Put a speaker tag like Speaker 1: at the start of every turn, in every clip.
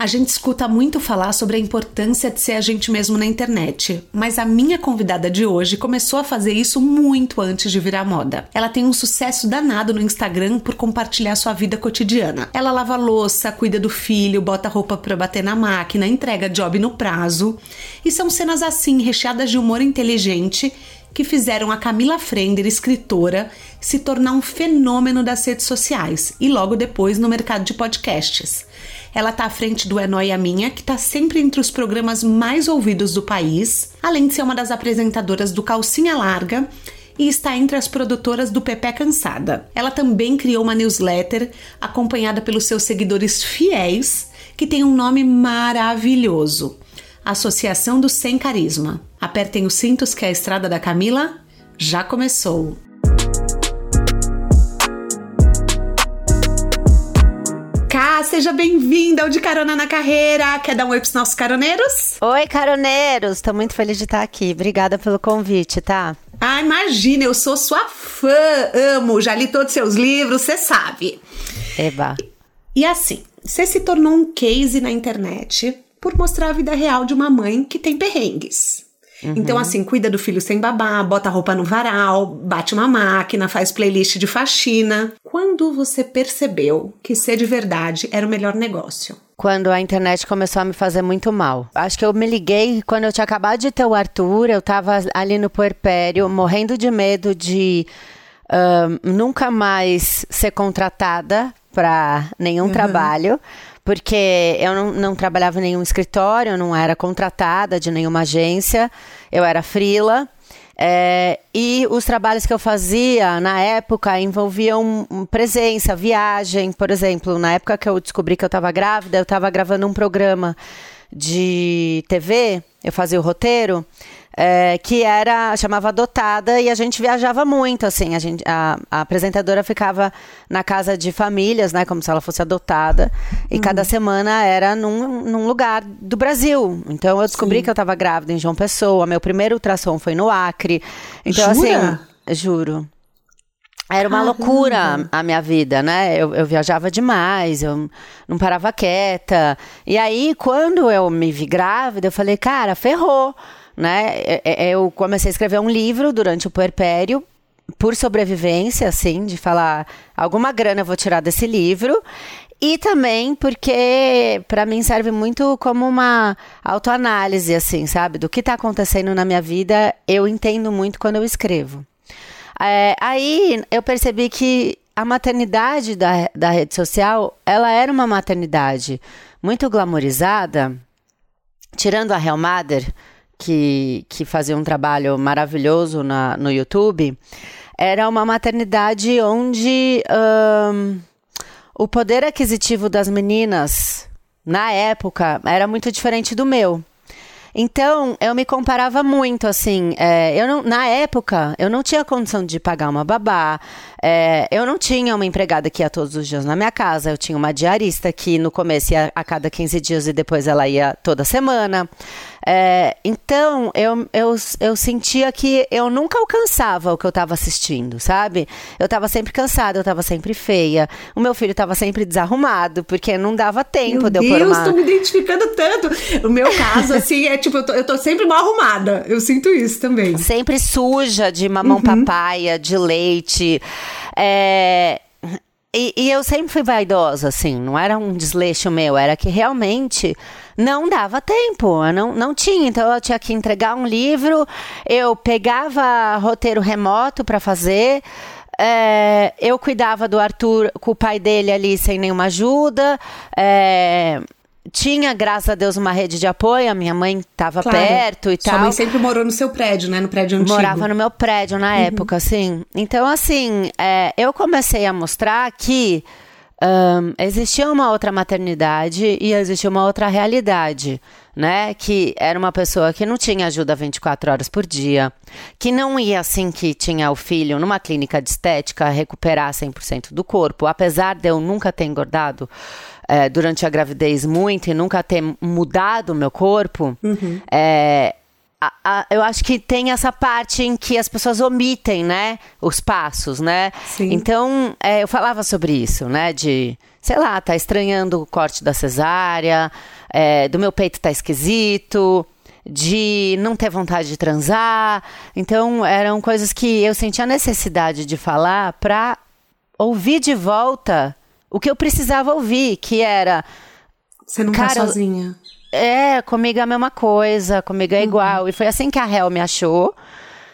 Speaker 1: A gente escuta muito falar sobre a importância de ser a gente mesmo na internet, mas a minha convidada de hoje começou a fazer isso muito antes de virar moda. Ela tem um sucesso danado no Instagram por compartilhar sua vida cotidiana. Ela lava louça, cuida do filho, bota roupa para bater na máquina, entrega job no prazo. E são cenas assim, recheadas de humor inteligente que fizeram a Camila Frender, escritora, se tornar um fenômeno das redes sociais e logo depois no mercado de podcasts. Ela está à frente do É Noia Minha, que está sempre entre os programas mais ouvidos do país, além de ser uma das apresentadoras do Calcinha Larga e está entre as produtoras do Pepe Cansada. Ela também criou uma newsletter acompanhada pelos seus seguidores fiéis, que tem um nome maravilhoso: Associação do Sem Carisma. Apertem os cintos que a estrada da Camila já começou. Cá, seja bem-vinda ao De Carona na Carreira. Quer dar um oi pros nossos caroneiros?
Speaker 2: Oi, caroneiros! Tô muito feliz de estar aqui. Obrigada pelo convite, tá?
Speaker 1: Ah, imagina, eu sou sua fã, amo, já li todos os seus livros, você sabe.
Speaker 2: Eba.
Speaker 1: E assim, você se tornou um case na internet por mostrar a vida real de uma mãe que tem perrengues. Uhum. Então, assim, cuida do filho sem babá, bota roupa no varal, bate uma máquina, faz playlist de faxina. Quando você percebeu que ser de verdade era o melhor negócio?
Speaker 2: Quando a internet começou a me fazer muito mal. Acho que eu me liguei quando eu tinha acabado de ter o Arthur, eu tava ali no puerpério, morrendo de medo de uh, nunca mais ser contratada para nenhum uhum. trabalho porque eu não, não trabalhava em nenhum escritório, eu não era contratada de nenhuma agência, eu era frila. É, e os trabalhos que eu fazia na época envolviam presença, viagem, por exemplo, na época que eu descobri que eu estava grávida, eu estava gravando um programa de TV, eu fazia o roteiro, é, que era chamava Adotada e a gente viajava muito, assim, a, gente, a, a, apresentadora ficava na casa de famílias, né, como se ela fosse adotada, e uhum. cada semana era num, num, lugar do Brasil. Então eu descobri Sim. que eu estava grávida em João Pessoa, meu primeiro ultrassom foi no Acre. Então Jura? assim, juro. Era uma Caramba. loucura a minha vida, né? Eu, eu, viajava demais, eu não parava quieta. E aí, quando eu me vi grávida, eu falei, cara, ferrou né? É, é, eu comecei a escrever um livro durante o puerpério por sobrevivência, assim, de falar alguma grana eu vou tirar desse livro. E também porque para mim serve muito como uma autoanálise, assim, sabe? Do que está acontecendo na minha vida, eu entendo muito quando eu escrevo. É, aí eu percebi que a maternidade da, da rede social, ela era uma maternidade muito glamorizada, tirando a Real Mother, que, que fazia um trabalho maravilhoso na, no YouTube, era uma maternidade onde um, o poder aquisitivo das meninas, na época, era muito diferente do meu. Então, eu me comparava muito, assim, é, eu não, na época, eu não tinha condição de pagar uma babá, é, eu não tinha uma empregada que ia todos os dias na minha casa, eu tinha uma diarista que no começo ia a cada 15 dias e depois ela ia toda semana. É, então, eu, eu, eu sentia que eu nunca alcançava o que eu estava assistindo, sabe? Eu estava sempre cansada, eu estava sempre feia. O meu filho estava sempre desarrumado, porque não dava tempo
Speaker 1: meu
Speaker 2: de eu
Speaker 1: Deus,
Speaker 2: pôr uma...
Speaker 1: tô me identificando tanto. O meu caso, assim, é tipo, eu tô, eu tô sempre mal arrumada. Eu sinto isso também.
Speaker 2: Sempre suja de mamão uhum. papaya, de leite. É... E, e, eu sempre fui vaidosa, assim, não era um desleixo meu, era que realmente não dava tempo, eu não, não tinha. Então eu tinha que entregar um livro, eu pegava roteiro remoto para fazer. É, eu cuidava do Arthur com o pai dele ali sem nenhuma ajuda. É, tinha, graças a Deus, uma rede de apoio. A minha mãe estava claro. perto e
Speaker 1: Sua
Speaker 2: tal.
Speaker 1: Sua mãe sempre morou no seu prédio, né? No prédio antigo.
Speaker 2: Morava no meu prédio na uhum. época, assim. Então, assim, é, eu comecei a mostrar que um, existia uma outra maternidade e existia uma outra realidade né? Que era uma pessoa que não tinha ajuda 24 horas por dia, que não ia assim que tinha o filho numa clínica de estética recuperar 100% do corpo, apesar de eu nunca ter engordado é, durante a gravidez muito e nunca ter mudado o meu corpo, uhum. é, a, a, eu acho que tem essa parte em que as pessoas omitem, né? Os passos, né? Sim. Então, é, eu falava sobre isso, né? De, sei lá, tá estranhando o corte da cesárea, é, do meu peito tá esquisito, de não ter vontade de transar. Então, eram coisas que eu sentia necessidade de falar para ouvir de volta o que eu precisava ouvir, que era.
Speaker 1: Você não tá cara, tá sozinha.
Speaker 2: É, comigo é a mesma coisa, comigo é uhum. igual. E foi assim que a Hel me achou.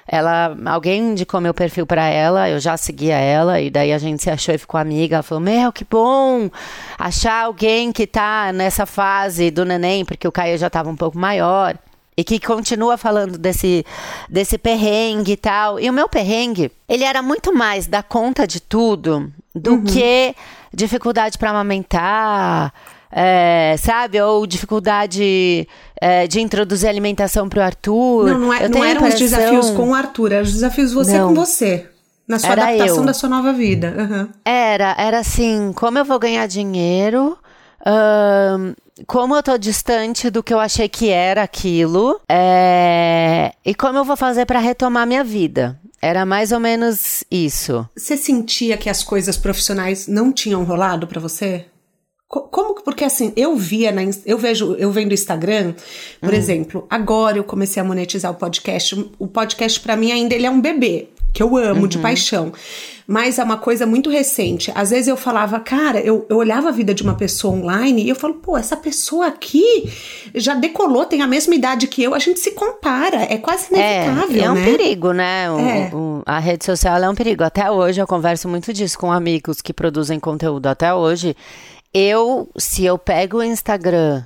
Speaker 2: Ela, alguém indicou meu perfil para ela, eu já seguia ela, e daí a gente se achou e ficou amiga. Ela falou: Meu, que bom achar alguém que tá nessa fase do neném, porque o Caio já tava um pouco maior. E que continua falando desse, desse perrengue e tal. E o meu perrengue, ele era muito mais da conta de tudo do uhum. que dificuldade para amamentar, é, sabe? Ou dificuldade é, de introduzir alimentação para o Arthur.
Speaker 1: Não, não, é, não eram impressão... os desafios com o Arthur, eram os desafios você não. com você. Na sua era adaptação eu. da sua nova vida. Uhum.
Speaker 2: Era, era assim, como eu vou ganhar dinheiro, um, como eu tô distante do que eu achei que era aquilo, é, e como eu vou fazer para retomar minha vida. Era mais ou menos isso.
Speaker 1: Você sentia que as coisas profissionais não tinham rolado para você? Como porque assim, eu via na, eu vejo, eu vendo Instagram, por uhum. exemplo, agora eu comecei a monetizar o podcast. O podcast para mim ainda ele é um bebê, que eu amo uhum. de paixão. Mas é uma coisa muito recente. Às vezes eu falava, cara, eu, eu olhava a vida de uma pessoa online e eu falo, pô, essa pessoa aqui já decolou, tem a mesma idade que eu, a gente se compara, é quase inevitável,
Speaker 2: é, é um
Speaker 1: né?
Speaker 2: perigo, né? O, é. o, a rede social é um perigo. Até hoje eu converso muito disso com amigos que produzem conteúdo. Até hoje eu, se eu pego o Instagram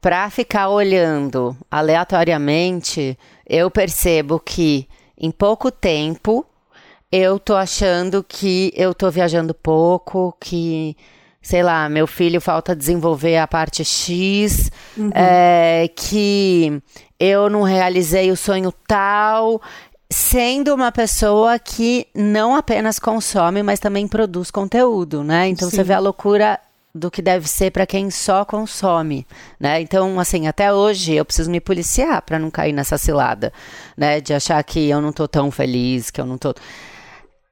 Speaker 2: para ficar olhando aleatoriamente, eu percebo que em pouco tempo eu tô achando que eu tô viajando pouco, que sei lá, meu filho falta desenvolver a parte X, uhum. é, que eu não realizei o sonho tal, sendo uma pessoa que não apenas consome, mas também produz conteúdo, né? Então Sim. você vê a loucura do que deve ser para quem só consome, né? Então, assim, até hoje eu preciso me policiar para não cair nessa cilada, né? De achar que eu não tô tão feliz, que eu não tô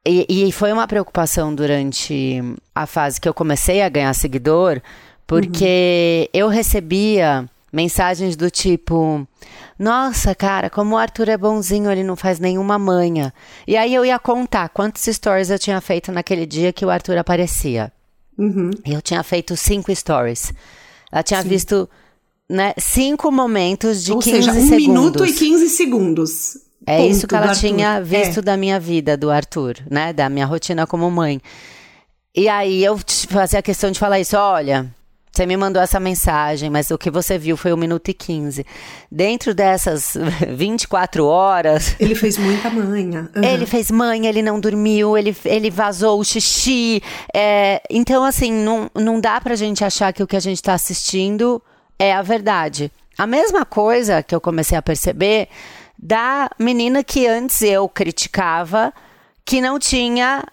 Speaker 2: e, e foi uma preocupação durante a fase que eu comecei a ganhar seguidor, porque uhum. eu recebia mensagens do tipo: Nossa, cara, como o Arthur é bonzinho, ele não faz nenhuma manha. E aí eu ia contar quantos stories eu tinha feito naquele dia que o Arthur aparecia. Uhum. Eu tinha feito cinco stories. Ela tinha Sim. visto né, cinco momentos de Ou 15 seja, um segundos.
Speaker 1: minuto e 15 segundos.
Speaker 2: É Ponto isso que ela tinha visto é. da minha vida, do Arthur, né? Da minha rotina como mãe. E aí eu fazia questão de falar isso, olha, você me mandou essa mensagem, mas o que você viu foi 1 minuto e 15. Dentro dessas 24 horas.
Speaker 1: Ele fez muita manha.
Speaker 2: Uhum. Ele fez manha, ele não dormiu, ele, ele vazou o xixi. É, então, assim, não, não dá pra gente achar que o que a gente tá assistindo é a verdade. A mesma coisa que eu comecei a perceber da menina que antes eu criticava que não tinha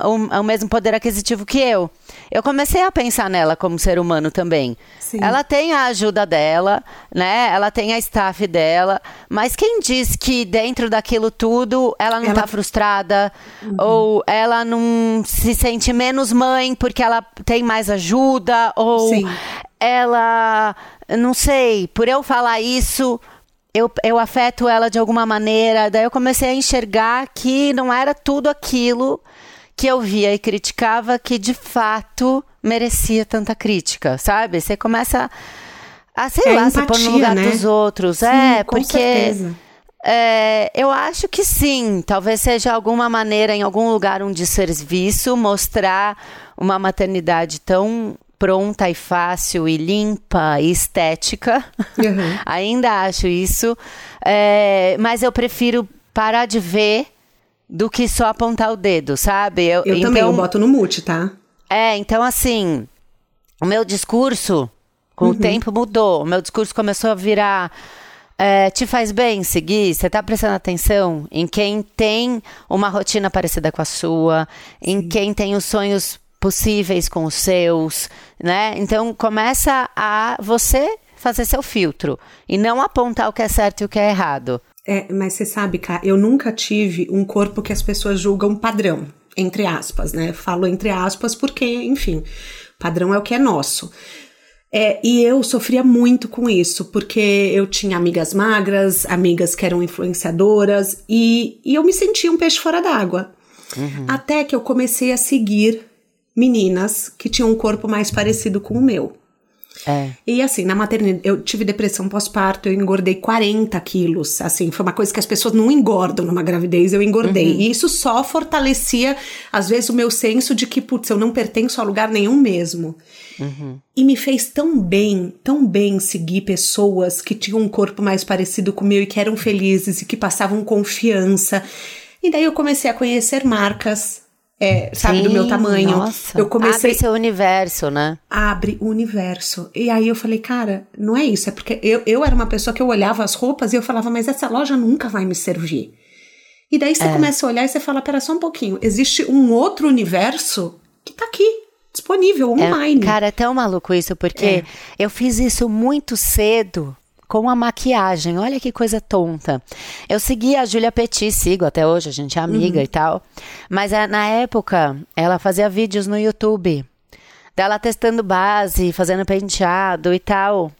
Speaker 2: um, o, mesmo poder aquisitivo que eu. Eu comecei a pensar nela como ser humano também. Sim. Ela tem a ajuda dela, né? Ela tem a staff dela, mas quem diz que dentro daquilo tudo ela não está frustrada uhum. ou ela não se sente menos mãe porque ela tem mais ajuda ou Sim. ela, não sei, por eu falar isso, eu, eu afeto ela de alguma maneira. Daí eu comecei a enxergar que não era tudo aquilo que eu via e criticava que de fato merecia tanta crítica, sabe? Você começa a, sei é lá, empatia, se pôr no lugar né? dos outros. Sim, é, porque. É, eu acho que sim. Talvez seja alguma maneira, em algum lugar, um desserviço, mostrar uma maternidade tão pronta e fácil e limpa e estética. Uhum. Ainda acho isso. É, mas eu prefiro parar de ver do que só apontar o dedo, sabe?
Speaker 1: Eu, eu então, também, eu boto no mute, tá?
Speaker 2: É, então assim, o meu discurso Com uhum. o tempo mudou. O meu discurso começou a virar. É, te faz bem seguir? Você está prestando atenção em quem tem uma rotina parecida com a sua, em quem tem os sonhos possíveis com os seus, né? Então começa a você fazer seu filtro e não apontar o que é certo e o que é errado.
Speaker 1: É, mas você sabe, cara, eu nunca tive um corpo que as pessoas julgam padrão, entre aspas, né? Falo entre aspas porque, enfim, padrão é o que é nosso. É, e eu sofria muito com isso, porque eu tinha amigas magras, amigas que eram influenciadoras, e, e eu me sentia um peixe fora d'água. Uhum. Até que eu comecei a seguir meninas que tinham um corpo mais parecido com o meu. É. E assim, na maternidade, eu tive depressão pós-parto, eu engordei 40 quilos. Assim, foi uma coisa que as pessoas não engordam numa gravidez, eu engordei. Uhum. E isso só fortalecia, às vezes, o meu senso de que, putz, eu não pertenço a lugar nenhum mesmo. Uhum. E me fez tão bem, tão bem seguir pessoas que tinham um corpo mais parecido com o meu e que eram felizes e que passavam confiança. E daí eu comecei a conhecer marcas é, sabe, Sim, do meu tamanho.
Speaker 2: Nossa. Eu comecei. Abre seu universo, né?
Speaker 1: Abre o universo. E aí eu falei, cara, não é isso. É porque eu, eu era uma pessoa que eu olhava as roupas e eu falava, mas essa loja nunca vai me servir. E daí você é. começa a olhar e você fala, pera só um pouquinho. Existe um outro universo que tá aqui. Disponível é, online.
Speaker 2: É, cara, é tão maluco isso, porque é. eu fiz isso muito cedo com a maquiagem. Olha que coisa tonta. Eu segui a Julia Petit, sigo até hoje, a gente é amiga uhum. e tal. Mas é, na época, ela fazia vídeos no YouTube. Dela testando base, fazendo penteado e tal.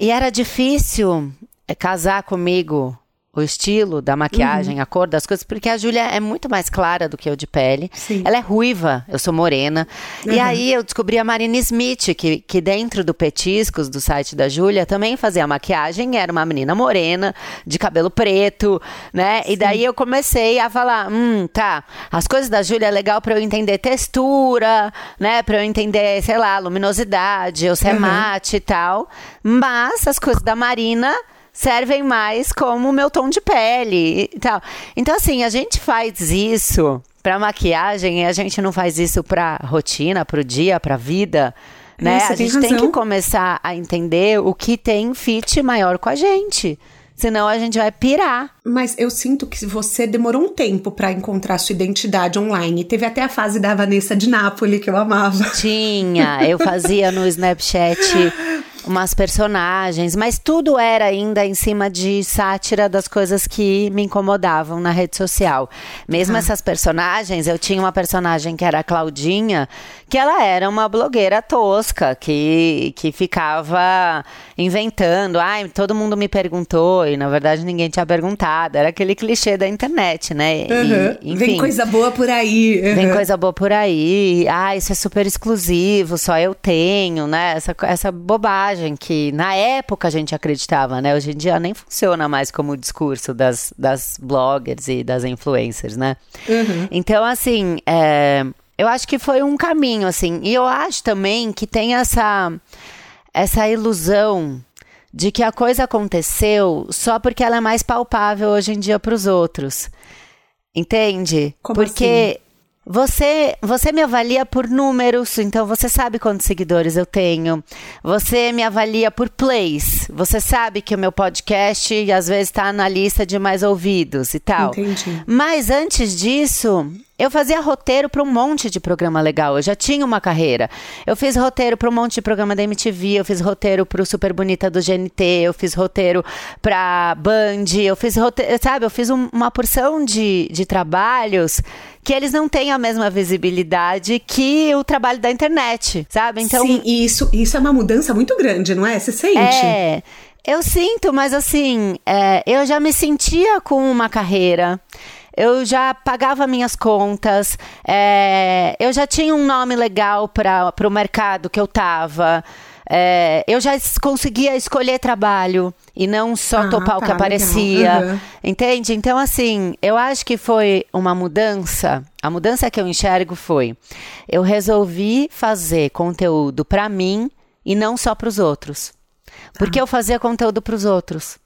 Speaker 2: E era difícil é, casar comigo o estilo da maquiagem, uhum. a cor das coisas, porque a Júlia é muito mais clara do que eu de pele. Sim. Ela é ruiva, eu sou morena. Uhum. E aí eu descobri a Marina Smith, que, que dentro do Petiscos, do site da Júlia, também fazia maquiagem, era uma menina morena, de cabelo preto, né? Sim. E daí eu comecei a falar, hum, tá, as coisas da Júlia é legal para eu entender textura, né? Para eu entender, sei lá, luminosidade, ou se é uhum. mate e tal. Mas as coisas da Marina servem mais como meu tom de pele e tal. Então, assim, a gente faz isso para maquiagem e a gente não faz isso para rotina, para o dia, para vida. Né? a gente tem, tem que começar a entender o que tem fit maior com a gente. Senão a gente vai pirar.
Speaker 1: Mas eu sinto que você demorou um tempo para encontrar sua identidade online. Teve até a fase da Vanessa de Nápoles que eu amava.
Speaker 2: Tinha, eu fazia no Snapchat umas personagens, mas tudo era ainda em cima de sátira das coisas que me incomodavam na rede social. Mesmo ah. essas personagens, eu tinha uma personagem que era a Claudinha, que ela era uma blogueira tosca, que, que ficava inventando. Ai, todo mundo me perguntou, e na verdade ninguém tinha perguntado. Era aquele clichê da internet, né?
Speaker 1: Uhum. E, enfim, vem coisa boa por aí.
Speaker 2: Uhum. Vem coisa boa por aí. Ah, isso é super exclusivo, só eu tenho, né? Essa, essa bobagem que na época a gente acreditava, né? Hoje em dia nem funciona mais como o discurso das, das bloggers e das influencers, né? Uhum. Então, assim, é, eu acho que foi um caminho, assim. E eu acho também que tem essa, essa ilusão de que a coisa aconteceu só porque ela é mais palpável hoje em dia para os outros. Entende?
Speaker 1: Como
Speaker 2: porque
Speaker 1: assim?
Speaker 2: Você, você me avalia por números, então você sabe quantos seguidores eu tenho. Você me avalia por plays. Você sabe que o meu podcast às vezes está na lista de mais ouvidos e tal.
Speaker 1: Entendi.
Speaker 2: Mas antes disso, eu fazia roteiro para um monte de programa legal. Eu já tinha uma carreira. Eu fiz roteiro para um monte de programa da MTV, eu fiz roteiro para o Super Bonita do GNT, eu fiz roteiro para Band, eu fiz roteiro, sabe? Eu fiz um, uma porção de, de trabalhos que eles não têm a mesma visibilidade que o trabalho da internet, sabe?
Speaker 1: Então, Sim, e isso, isso é uma mudança muito grande, não é? Você sente?
Speaker 2: É. Eu sinto, mas assim, é, eu já me sentia com uma carreira eu já pagava minhas contas, é, eu já tinha um nome legal para o mercado que eu estava. É, eu já conseguia escolher trabalho e não só ah, topar tá, o que aparecia. Uhum. Entende? Então, assim, eu acho que foi uma mudança. A mudança que eu enxergo foi: eu resolvi fazer conteúdo para mim e não só para os outros. Porque ah. eu fazia conteúdo para os outros.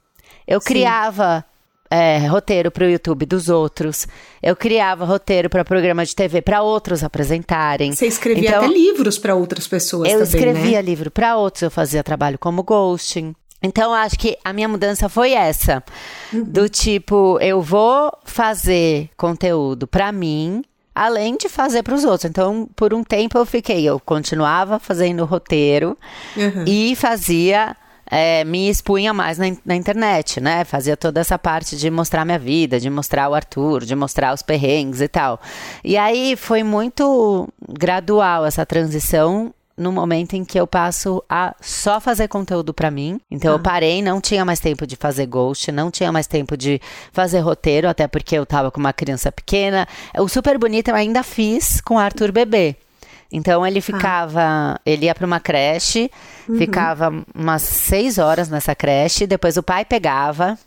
Speaker 2: Eu Sim. criava é, roteiro para o YouTube dos outros. Eu criava roteiro para programa de TV para outros apresentarem.
Speaker 1: Você escrevia então, até livros para outras pessoas
Speaker 2: eu
Speaker 1: também,
Speaker 2: escrevia
Speaker 1: né?
Speaker 2: livro para outros, eu fazia trabalho como ghosting. Então, acho que a minha mudança foi essa. Uhum. Do tipo, eu vou fazer conteúdo para mim, além de fazer para os outros. Então, por um tempo eu fiquei, eu continuava fazendo roteiro uhum. e fazia é, me expunha mais na, na, internet, né? Fazia toda essa parte de mostrar minha vida, de mostrar o Arthur, de mostrar os perrengues e tal. E aí foi muito gradual essa transição no momento em que eu passo a só fazer conteúdo para mim. Então ah. eu parei, não tinha mais tempo de fazer ghost, não tinha mais tempo de fazer roteiro, até porque eu tava com uma criança pequena. O Super Bonito eu ainda fiz com Arthur Bebê. Então ele ah. ficava, ah. ele ia para uma creche, uhum. ficava umas seis horas nessa creche, depois o pai pegava,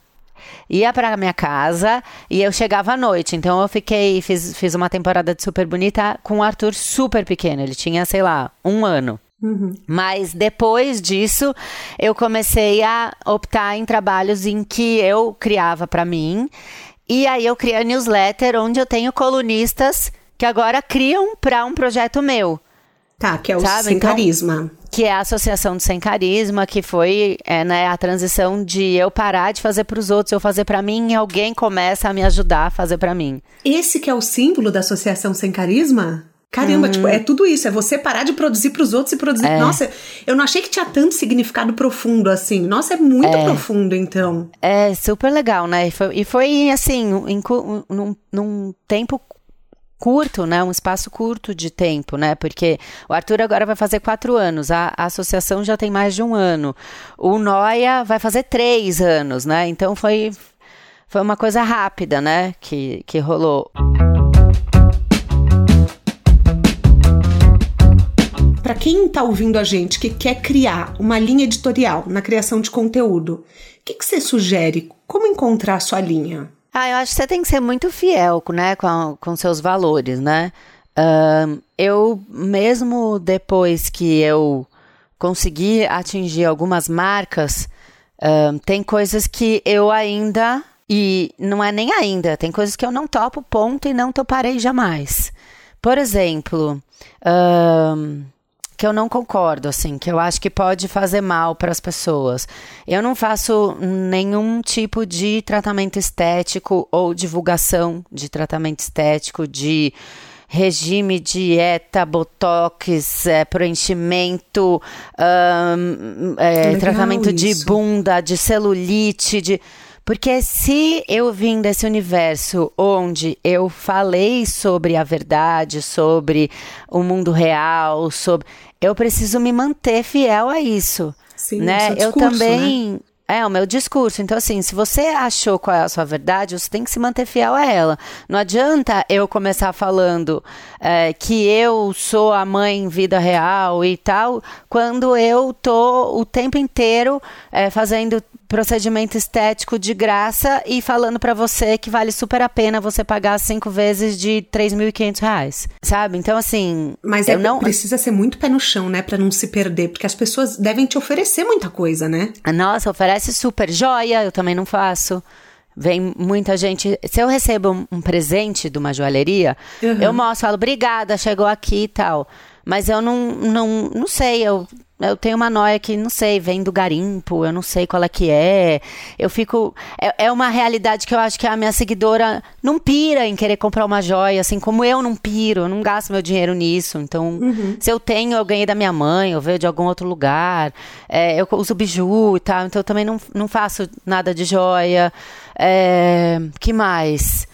Speaker 2: ia para minha casa e eu chegava à noite. Então eu fiquei, fiz, fiz uma temporada de super bonita com o Arthur super pequeno. Ele tinha, sei lá, um ano. Uhum. Mas depois disso, eu comecei a optar em trabalhos em que eu criava para mim. E aí eu criei a newsletter onde eu tenho colunistas que agora criam para um projeto meu.
Speaker 1: Tá, que é o Sabe? Sem então, Carisma.
Speaker 2: Que é a Associação do Sem Carisma, que foi é, né, a transição de eu parar de fazer para os outros, eu fazer para mim e alguém começa a me ajudar a fazer para mim.
Speaker 1: Esse que é o símbolo da Associação Sem Carisma? Caramba, tipo, é tudo isso, é você parar de produzir para os outros e produzir. É. Nossa, eu não achei que tinha tanto significado profundo assim. Nossa, é muito é. profundo, então.
Speaker 2: É super legal, né? E foi, e foi assim, em, num, num tempo curto, né? Um espaço curto de tempo, né? Porque o Arthur agora vai fazer quatro anos, a, a associação já tem mais de um ano. O Noia vai fazer três anos, né? Então foi, foi uma coisa rápida, né? Que, que rolou.
Speaker 1: Para quem está ouvindo a gente que quer criar uma linha editorial na criação de conteúdo, o que, que você sugere? Como encontrar sua linha?
Speaker 2: Ah, eu acho que você tem que ser muito fiel, né, com, com seus valores, né? Uh, eu, mesmo depois que eu consegui atingir algumas marcas, uh, tem coisas que eu ainda, e não é nem ainda, tem coisas que eu não topo ponto e não toparei jamais. Por exemplo, uh, que eu não concordo, assim, que eu acho que pode fazer mal para as pessoas. Eu não faço nenhum tipo de tratamento estético ou divulgação de tratamento estético, de regime, dieta, botox, é, preenchimento, é, tratamento isso. de bunda, de celulite, de porque se eu vim desse universo onde eu falei sobre a verdade, sobre o mundo real, sobre. Eu preciso me manter fiel a isso. Sim, né? Discurso, eu também. Né? É, o meu discurso. Então, assim, se você achou qual é a sua verdade, você tem que se manter fiel a ela. Não adianta eu começar falando é, que eu sou a mãe em vida real e tal, quando eu tô o tempo inteiro é, fazendo procedimento estético de graça e falando para você que vale super a pena você pagar cinco vezes de 3.500 reais, sabe? Então, assim...
Speaker 1: Mas é, não... precisa ser muito pé no chão, né? Pra não se perder, porque as pessoas devem te oferecer muita coisa, né?
Speaker 2: Nossa, oferece super joia, eu também não faço. Vem muita gente. Se eu recebo um, um presente de uma joalheria, uhum. eu mostro, falo, obrigada, chegou aqui e tal. Mas eu não, não, não sei, eu eu tenho uma noia que, não sei, vem do garimpo, eu não sei qual é que é. Eu fico. É, é, uma realidade que eu acho que a minha seguidora não pira em querer comprar uma joia, assim como eu não piro, eu não gasto meu dinheiro nisso. Então, uhum. se eu tenho, eu ganhei da minha mãe, eu vejo de algum outro lugar. É, eu uso biju e tal, então eu também não, não faço nada de joia. É, que mais?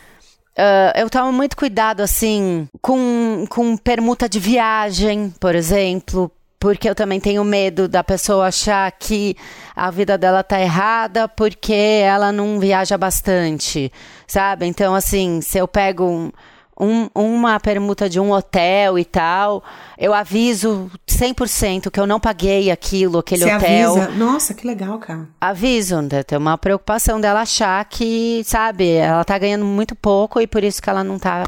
Speaker 2: Uh, eu tomo muito cuidado, assim, com, com permuta de viagem, por exemplo, porque eu também tenho medo da pessoa achar que a vida dela tá errada porque ela não viaja bastante, sabe? Então, assim, se eu pego um, um, uma permuta de um hotel e tal, eu aviso 100% que eu não paguei aquilo, aquele Você hotel. Avisa?
Speaker 1: Nossa, que legal, cara.
Speaker 2: Aviso, né? tem uma preocupação dela achar que, sabe, ela tá ganhando muito pouco e por isso que ela não tá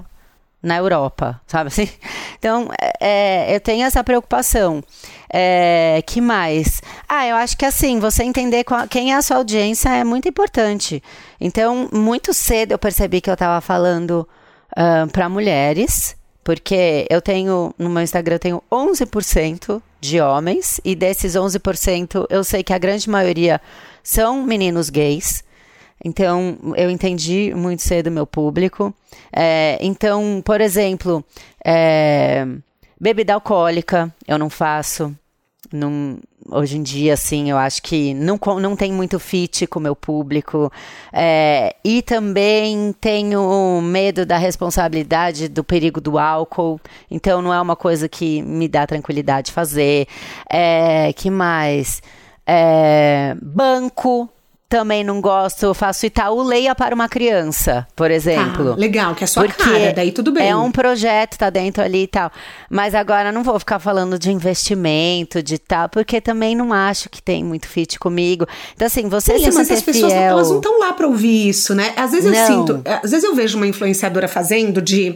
Speaker 2: na Europa, sabe assim? Então, é, eu tenho essa preocupação. É, que mais? Ah, eu acho que assim, você entender qual, quem é a sua audiência é muito importante. Então, muito cedo eu percebi que eu estava falando uh, para mulheres, porque eu tenho, no meu Instagram, eu tenho 11% de homens, e desses 11%, eu sei que a grande maioria são meninos gays. Então, eu entendi muito cedo meu público. É, então, por exemplo, é, bebida alcoólica, eu não faço. Hoje em dia, assim, eu acho que não, não tem muito fit com o meu público. É, e também tenho medo da responsabilidade do perigo do álcool. Então, não é uma coisa que me dá tranquilidade fazer. É, que mais? É, banco, também não gosto, eu faço Itaú Leia para uma criança, por exemplo.
Speaker 1: Ah, legal, que é sua Porque cara, daí tudo bem.
Speaker 2: É um projeto, tá dentro ali e tal. Mas agora não vou ficar falando de investimento, de tal, porque também não acho que tem muito fit comigo. Então, assim, você Sim, se manter
Speaker 1: as pessoas
Speaker 2: fiel...
Speaker 1: elas não estão lá para ouvir isso, né? Às vezes eu não. sinto, às vezes eu vejo uma influenciadora fazendo de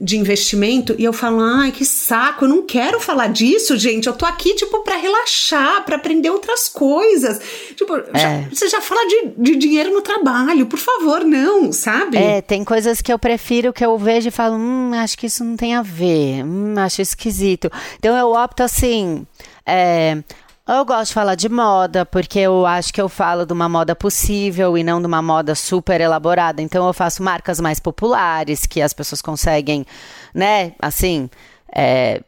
Speaker 1: de investimento e eu falo, ai, que saco, eu não quero falar disso, gente. Eu tô aqui, tipo, para relaxar, para aprender outras coisas. Tipo, é. já, você já fala de, de dinheiro no trabalho, por favor, não, sabe?
Speaker 2: É, tem coisas que eu prefiro que eu vejo e falo, hum, acho que isso não tem a ver, hum, acho esquisito. Então eu opto assim. É, eu gosto de falar de moda, porque eu acho que eu falo de uma moda possível e não de uma moda super elaborada. Então eu faço marcas mais populares, que as pessoas conseguem, né, assim, é,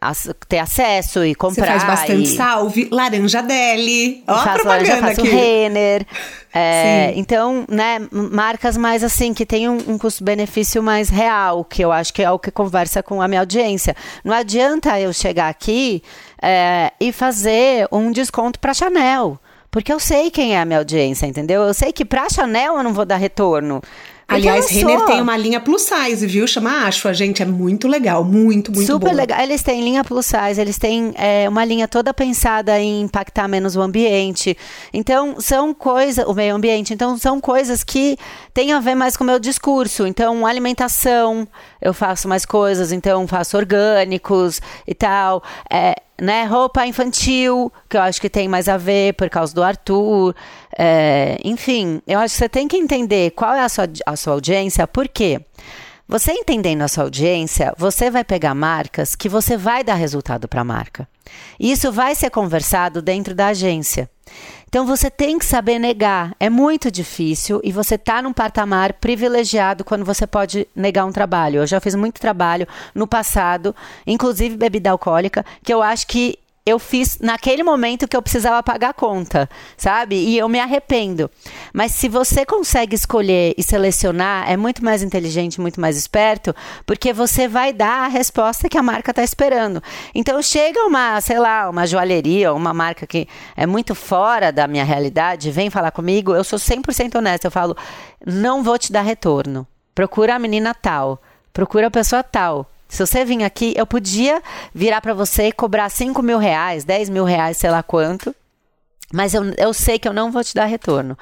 Speaker 2: ter acesso e comprar.
Speaker 1: Você faz bastante
Speaker 2: e...
Speaker 1: salve, laranja deli. Ó,
Speaker 2: faço laranja, faço aqui. Renner. É, então, né, marcas mais assim, que tem um, um custo-benefício mais real, que eu acho que é o que conversa com a minha audiência. Não adianta eu chegar aqui é, e fazer um desconto para Chanel. Porque eu sei quem é a minha audiência, entendeu? Eu sei que para Chanel eu não vou dar retorno.
Speaker 1: Aliás, Renner tem uma linha plus size, viu? Chama Acho. A gente é muito legal, muito, muito
Speaker 2: Super
Speaker 1: boa.
Speaker 2: legal. Eles têm linha plus size, eles têm é, uma linha toda pensada em impactar menos o ambiente. Então, são coisas, o meio ambiente. Então, são coisas que têm a ver mais com o meu discurso. Então, alimentação, eu faço mais coisas. Então, faço orgânicos e tal. É, né, roupa infantil, que eu acho que tem mais a ver por causa do Arthur. É, enfim, eu acho que você tem que entender qual é a sua, a sua audiência, por quê? Você entendendo a sua audiência, você vai pegar marcas que você vai dar resultado para a marca. Isso vai ser conversado dentro da agência. Então você tem que saber negar. É muito difícil e você está num patamar privilegiado quando você pode negar um trabalho. Eu já fiz muito trabalho no passado, inclusive bebida alcoólica, que eu acho que eu fiz naquele momento que eu precisava pagar a conta, sabe? E eu me arrependo. Mas se você consegue escolher e selecionar, é muito mais inteligente, muito mais esperto, porque você vai dar a resposta que a marca está esperando. Então chega uma, sei lá, uma joalheria, uma marca que é muito fora da minha realidade, vem falar comigo, eu sou 100% honesta, eu falo, não vou te dar retorno. Procura a menina tal, procura a pessoa tal se você vir aqui, eu podia virar para você e cobrar 5 mil reais, 10 mil reais, sei lá quanto. Mas eu, eu sei que eu não vou te dar retorno.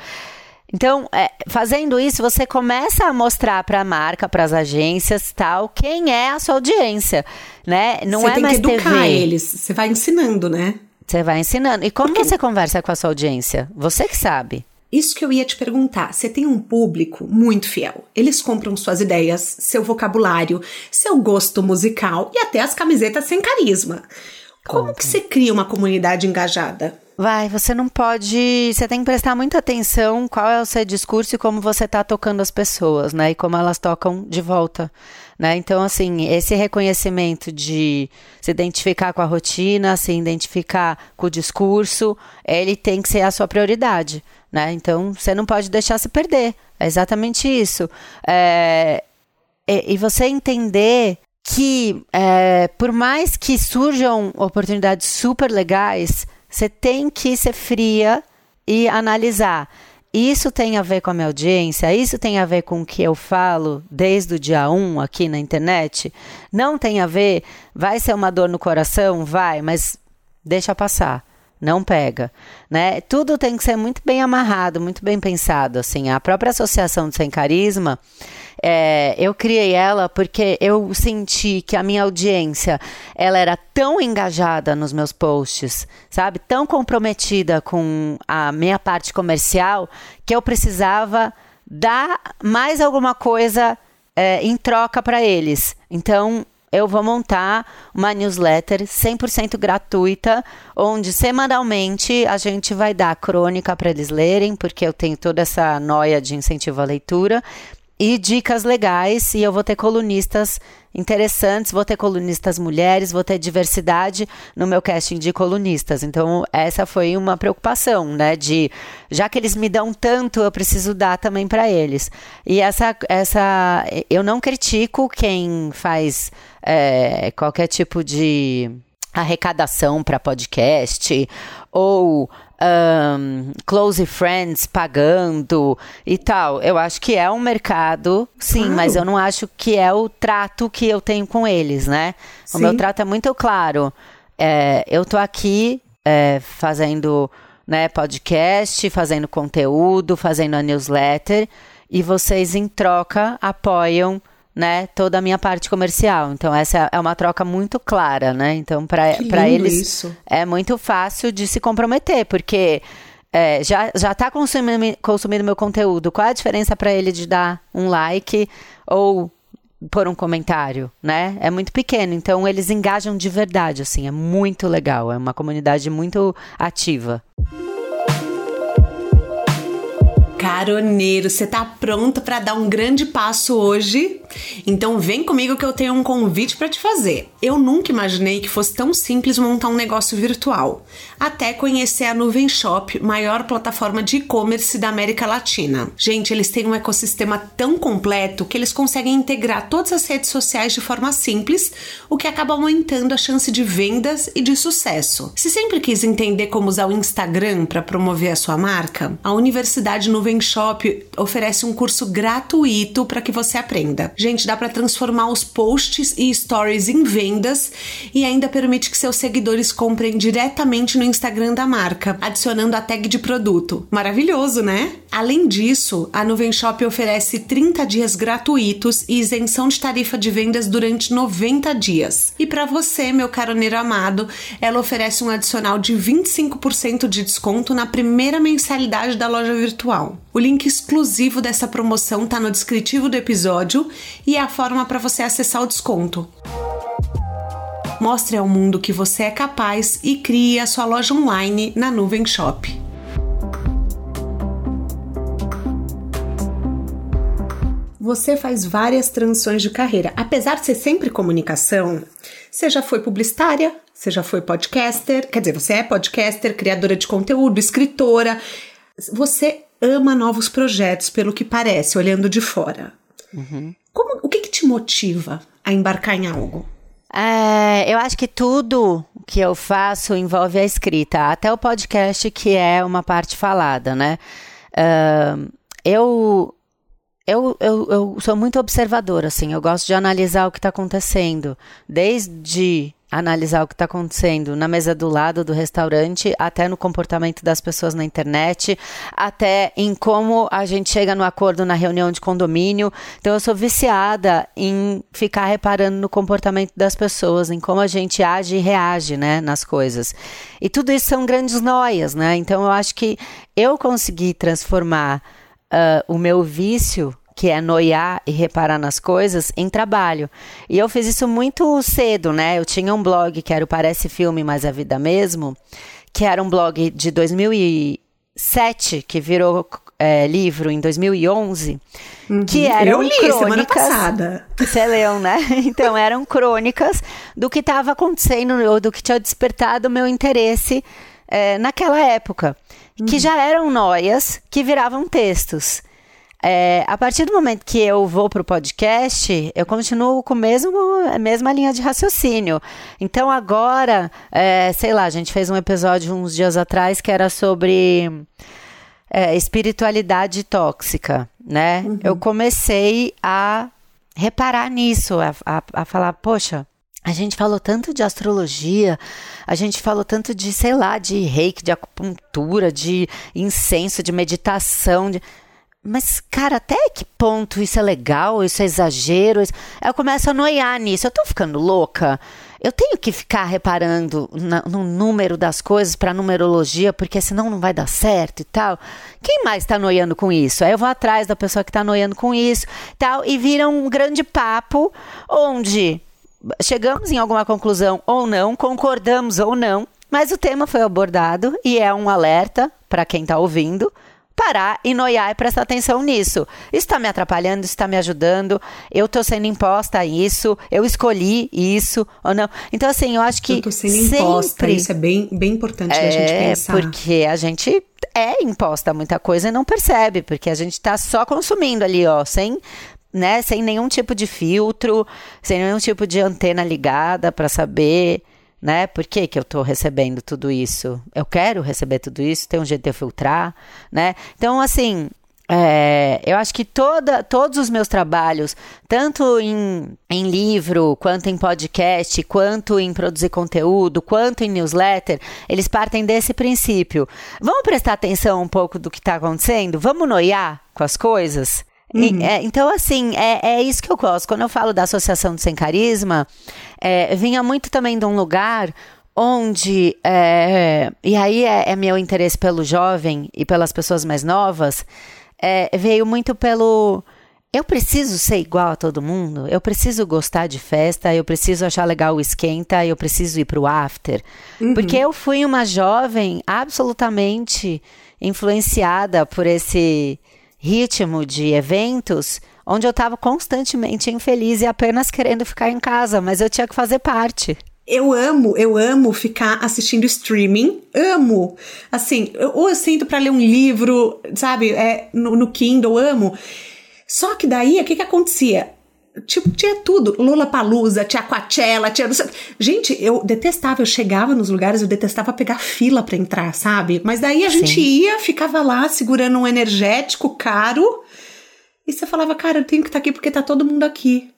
Speaker 2: Então, é, fazendo isso, você começa a mostrar para a marca, para as agências, tal, quem é a sua audiência, né? Não
Speaker 1: você
Speaker 2: é
Speaker 1: tem
Speaker 2: mais
Speaker 1: que educar
Speaker 2: TV.
Speaker 1: eles. Você vai ensinando, né?
Speaker 2: Você vai ensinando. E como Porque... você conversa com a sua audiência? Você que sabe.
Speaker 1: Isso que eu ia te perguntar. Você tem um público muito fiel. Eles compram suas ideias, seu vocabulário, seu gosto musical e até as camisetas sem carisma. Como que você cria uma comunidade engajada?
Speaker 2: Vai, você não pode. Você tem que prestar muita atenção qual é o seu discurso e como você está tocando as pessoas, né? E como elas tocam de volta. Né? Então, assim, esse reconhecimento de se identificar com a rotina, se identificar com o discurso, ele tem que ser a sua prioridade. Né? Então, você não pode deixar se perder. É exatamente isso. É, e, e, você entender que, é, por mais que surjam oportunidades super legais, você tem que ser fria e analisar. Isso tem a ver com a minha audiência? Isso tem a ver com o que eu falo desde o dia 1 aqui na internet? Não tem a ver? Vai ser uma dor no coração? Vai, mas deixa passar não pega, né? Tudo tem que ser muito bem amarrado, muito bem pensado, assim. A própria associação do Sem Carisma, É, eu criei ela porque eu senti que a minha audiência ela era tão engajada nos meus posts, sabe? Tão comprometida com a minha parte comercial que eu precisava dar mais alguma coisa é, em troca para eles. Então, eu vou montar uma newsletter 100% gratuita, onde semanalmente a gente vai dar crônica para eles lerem, porque eu tenho toda essa noia de incentivo à leitura, e dicas legais, e eu vou ter colunistas interessantes, vou ter colunistas mulheres, vou ter diversidade no meu casting de colunistas. Então, essa foi uma preocupação, né? De já que eles me dão tanto, eu preciso dar também para eles. E essa, essa. Eu não critico quem faz é, qualquer tipo de arrecadação para podcast ou um, close friends pagando e tal. Eu acho que é um mercado, sim, claro. mas eu não acho que é o trato que eu tenho com eles, né? Sim. O meu trato é muito claro. É, eu tô aqui é, fazendo né, podcast, fazendo conteúdo, fazendo a newsletter e vocês em troca apoiam né, toda a minha parte comercial. Então essa é uma troca muito clara, né? Então para eles isso. é muito fácil de se comprometer, porque é, já já está consumindo, consumindo meu conteúdo. Qual é a diferença para ele de dar um like ou por um comentário, né? É muito pequeno, então eles engajam de verdade, assim, é muito legal, é uma comunidade muito ativa.
Speaker 1: Caroneiro, você tá pronto para dar um grande passo hoje? Então vem comigo que eu tenho um convite para te fazer. Eu nunca imaginei que fosse tão simples montar um negócio virtual, até conhecer a Nuvem Shop, maior plataforma de e-commerce da América Latina. Gente, eles têm um ecossistema tão completo que eles conseguem integrar todas as redes sociais de forma simples, o que acaba aumentando a chance de vendas e de sucesso. Se sempre quis entender como usar o Instagram para promover a sua marca, a Universidade Nuvem Shop oferece um curso gratuito para que você aprenda. Gente, dá para transformar os posts e stories em vendas e ainda permite que seus seguidores comprem diretamente no Instagram da marca, adicionando a tag de produto. Maravilhoso, né? Além disso, a Nuvem Shop oferece 30 dias gratuitos e isenção de tarifa de vendas durante 90 dias. E para você, meu caroneiro amado, ela oferece um adicional de 25% de desconto na primeira mensalidade da loja virtual. O link exclusivo dessa promoção está no descritivo do episódio e é a forma para você acessar o desconto. Mostre ao mundo que você é capaz e crie a sua loja online na Nuvem Shop. Você faz várias transições de carreira. Apesar de ser sempre comunicação, você já foi publicitária, você já foi podcaster, quer dizer, você é podcaster, criadora de conteúdo, escritora. Você ama novos projetos, pelo que parece, olhando de fora. Uhum. Como, o que, que te motiva a embarcar em algo?
Speaker 2: É, eu acho que tudo que eu faço envolve a escrita, até o podcast, que é uma parte falada, né? Uh, eu, eu, eu, eu sou muito observadora, assim, eu gosto de analisar o que está acontecendo, desde analisar o que está acontecendo na mesa do lado do restaurante, até no comportamento das pessoas na internet, até em como a gente chega no acordo na reunião de condomínio. Então eu sou viciada em ficar reparando no comportamento das pessoas, em como a gente age e reage, né, nas coisas. E tudo isso são grandes noias, né? Então eu acho que eu consegui transformar uh, o meu vício que é noiar e reparar nas coisas, em trabalho. E eu fiz isso muito cedo, né? Eu tinha um blog que era o Parece Filme, mas é Vida Mesmo, que era um blog de 2007, que virou é, livro em 2011, uhum. que eram eu li, crônicas. Semana
Speaker 1: passada.
Speaker 2: Você leu, né? Então eram crônicas do que estava acontecendo ou do que tinha despertado o meu interesse é, naquela época, uhum. que já eram noias que viravam textos. É, a partir do momento que eu vou para o podcast, eu continuo com mesmo, a mesma linha de raciocínio. Então agora, é, sei lá, a gente fez um episódio uns dias atrás que era sobre é, espiritualidade tóxica, né? Uhum. Eu comecei a reparar nisso, a, a, a falar, poxa, a gente falou tanto de astrologia, a gente falou tanto de, sei lá, de reiki, de acupuntura, de incenso, de meditação, de mas, cara, até que ponto isso é legal, isso é exagero? Isso... Eu começo a noiar nisso. Eu tô ficando louca. Eu tenho que ficar reparando na, no número das coisas para numerologia, porque senão não vai dar certo e tal. Quem mais está noiando com isso? Aí eu vou atrás da pessoa que está noiando com isso tal, e vira um grande papo onde chegamos em alguma conclusão ou não, concordamos ou não, mas o tema foi abordado e é um alerta para quem está ouvindo parar e noiar e prestar atenção nisso. Isso está me atrapalhando, isso está me ajudando, eu estou sendo imposta a isso, eu escolhi isso ou não. Então, assim, eu acho que. Eu
Speaker 1: estou sendo sempre... imposta, isso é bem, bem importante é, da gente pensar.
Speaker 2: Porque a gente é imposta a muita coisa e não percebe, porque a gente está só consumindo ali, ó, sem. Né, sem nenhum tipo de filtro, sem nenhum tipo de antena ligada para saber né? Por que, que eu estou recebendo tudo isso? Eu quero receber tudo isso, tem um jeito de eu filtrar, né? Então, assim, é, eu acho que toda, todos os meus trabalhos, tanto em, em livro, quanto em podcast, quanto em produzir conteúdo, quanto em newsletter, eles partem desse princípio. Vamos prestar atenção um pouco do que está acontecendo? Vamos noiar com as coisas? Uhum. E, é, então, assim, é, é isso que eu gosto. Quando eu falo da Associação do Sem Carisma, é, vinha muito também de um lugar onde, é, e aí é, é, meu interesse pelo jovem e pelas pessoas mais novas, é, veio muito pelo. Eu preciso ser igual a todo mundo, eu preciso gostar de festa, eu preciso achar legal o esquenta, eu preciso ir pro after. Uhum. Porque eu fui uma jovem absolutamente influenciada por esse ritmo de eventos onde eu estava constantemente infeliz e apenas querendo ficar em casa, mas eu tinha que fazer parte.
Speaker 1: Eu amo, eu amo ficar assistindo streaming, amo. Assim, ou eu sinto para ler um livro, sabe, é, no, no Kindle, amo. Só que daí, o que que acontecia? Tipo, tinha tudo. Lula Palusa, tinha Coachella, tinha. Gente, eu detestava. Eu chegava nos lugares, eu detestava pegar fila para entrar, sabe? Mas daí a Sim. gente ia, ficava lá segurando um energético caro. E você falava, cara, eu tenho que estar tá aqui porque tá todo mundo aqui.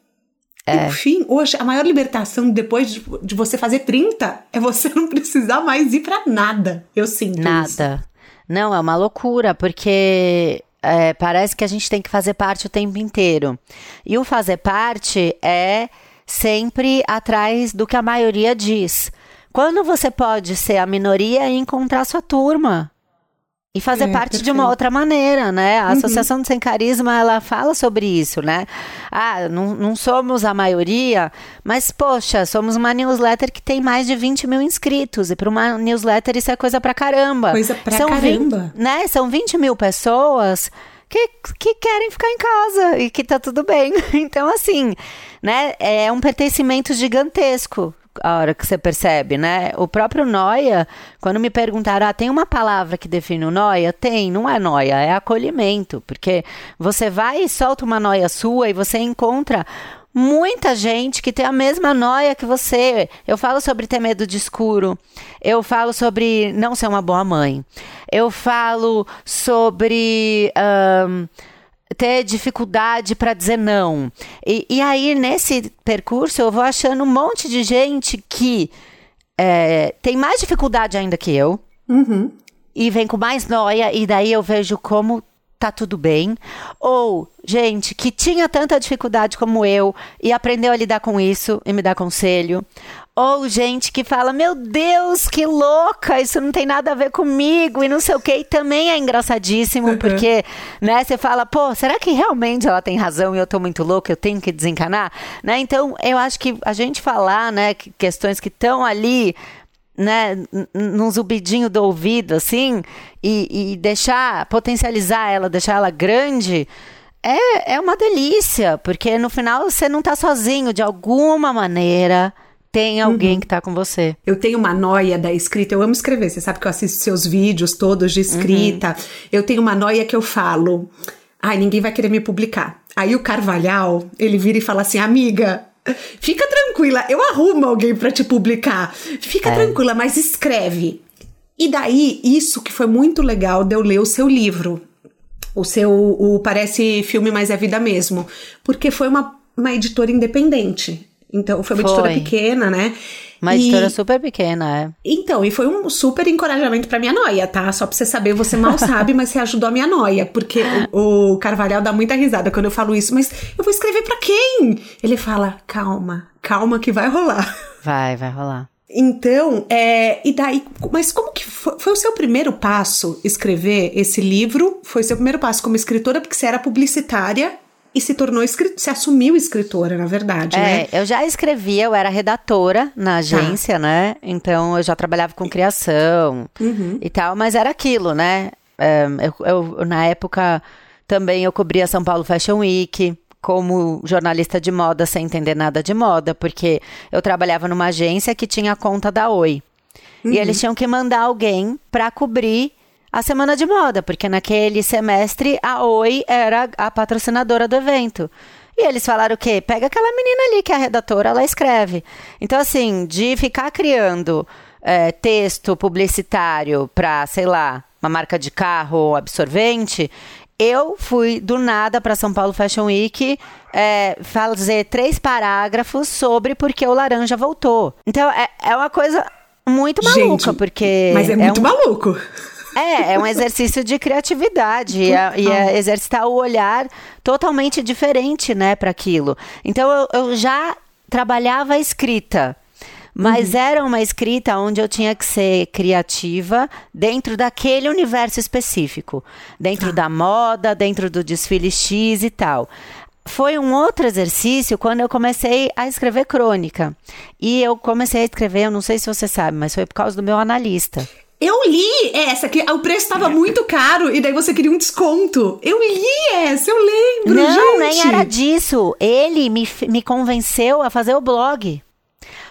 Speaker 1: É. Enfim, hoje, a maior libertação depois de, de, você fazer 30 é você não precisar mais ir para nada. Eu sinto.
Speaker 2: Nada.
Speaker 1: Isso.
Speaker 2: Não, é uma loucura, porque é, parece que a gente tem que fazer parte o tempo inteiro. E o fazer parte é sempre atrás do que a maioria diz. Quando você pode ser a minoria e encontrar sua turma? E fazer é, parte perfeito. de uma outra maneira, né? A uhum. Associação do Sem Carisma, ela fala sobre isso, né? Ah, não, não somos a maioria, mas, poxa, somos uma newsletter que tem mais de 20 mil inscritos. E para uma newsletter isso é coisa pra caramba.
Speaker 1: Coisa pra São caramba.
Speaker 2: 20, né? São 20 mil pessoas que, que querem ficar em casa e que tá tudo bem. Então, assim, né? É um pertencimento gigantesco a hora que você percebe, né? O próprio noia, quando me perguntaram, ah, tem uma palavra que define o noia? Tem, não é noia, é acolhimento, porque você vai e solta uma noia sua e você encontra muita gente que tem a mesma noia que você. Eu falo sobre ter medo de escuro. Eu falo sobre não ser uma boa mãe. Eu falo sobre. Um, ter dificuldade para dizer não. E, e, aí, nesse percurso, eu vou achando um monte de gente que é, tem mais dificuldade ainda que eu.
Speaker 1: Uhum.
Speaker 2: E vem com mais noia, e daí eu vejo como tá tudo bem. Ou gente que tinha tanta dificuldade como eu e aprendeu a lidar com isso e me dá conselho. Ou gente que fala, meu Deus, que louca, isso não tem nada a ver comigo e não sei o que. E também é engraçadíssimo, uhum. porque, né, você fala, pô, será que realmente ela tem razão e eu tô muito louca, eu tenho que desencanar? Né? Então, eu acho que a gente falar, né, questões que estão ali né, num zubidinho do ouvido, assim, e, e, deixar, potencializar ela, deixar ela grande, é, é uma delícia, porque no final você não tá sozinho, de alguma maneira tem alguém uhum. que tá com você.
Speaker 1: Eu tenho uma noia da escrita, eu amo escrever, você sabe que eu assisto seus vídeos todos de escrita. Uhum. Eu tenho uma noia que eu falo, ai, ninguém vai querer me publicar. Aí o Carvalhal, ele vira e fala assim, amiga, fica tranquila, eu arrumo alguém para te publicar. Fica é. tranquila, mas escreve. E daí, isso que foi muito legal de eu ler o seu livro. O seu, o Parece Filme, mas é Vida Mesmo. Porque foi uma, uma editora independente. Então, foi uma foi. editora pequena, né?
Speaker 2: Uma e... editora super pequena, é.
Speaker 1: Então, e foi um super encorajamento pra minha noia, tá? Só pra você saber, você mal sabe, mas você ajudou a minha noia. Porque o, o Carvalhal dá muita risada quando eu falo isso. Mas eu vou escrever para quem? Ele fala, calma, calma que vai rolar.
Speaker 2: Vai, vai rolar.
Speaker 1: Então, é, e daí, mas como que foi, foi, o seu primeiro passo escrever esse livro? Foi o seu primeiro passo como escritora, porque você era publicitária e se tornou se assumiu escritora, na verdade, é,
Speaker 2: né? Eu já escrevia, eu era redatora na tá. agência, né? Então eu já trabalhava com criação uhum. e tal, mas era aquilo, né? É, eu, eu, na época também eu cobria São Paulo Fashion Week como jornalista de moda sem entender nada de moda, porque eu trabalhava numa agência que tinha conta da Oi. Uhum. E eles tinham que mandar alguém para cobrir a semana de moda, porque naquele semestre a Oi era a patrocinadora do evento. E eles falaram o quê? Pega aquela menina ali que é a redatora, ela escreve. Então, assim, de ficar criando é, texto publicitário para, sei lá, uma marca de carro ou absorvente, eu fui do nada para São Paulo Fashion Week é, fazer três parágrafos sobre porque o laranja voltou. Então, é, é uma coisa muito maluca, Gente, porque.
Speaker 1: Mas é, é muito um... maluco.
Speaker 2: É, é um exercício de criatividade e é, e é exercitar o olhar totalmente diferente, né, para aquilo. Então eu, eu já trabalhava a escrita. Mas uhum. era uma escrita onde eu tinha que ser criativa dentro daquele universo específico. Dentro ah. da moda, dentro do desfile X e tal foi um outro exercício quando eu comecei a escrever crônica. E eu comecei a escrever, eu não sei se você sabe, mas foi por causa do meu analista.
Speaker 1: Eu li essa, que o preço estava muito caro e daí você queria um desconto. Eu li essa, eu lembro,
Speaker 2: Não,
Speaker 1: gente.
Speaker 2: nem era disso. Ele me, me convenceu a fazer o blog.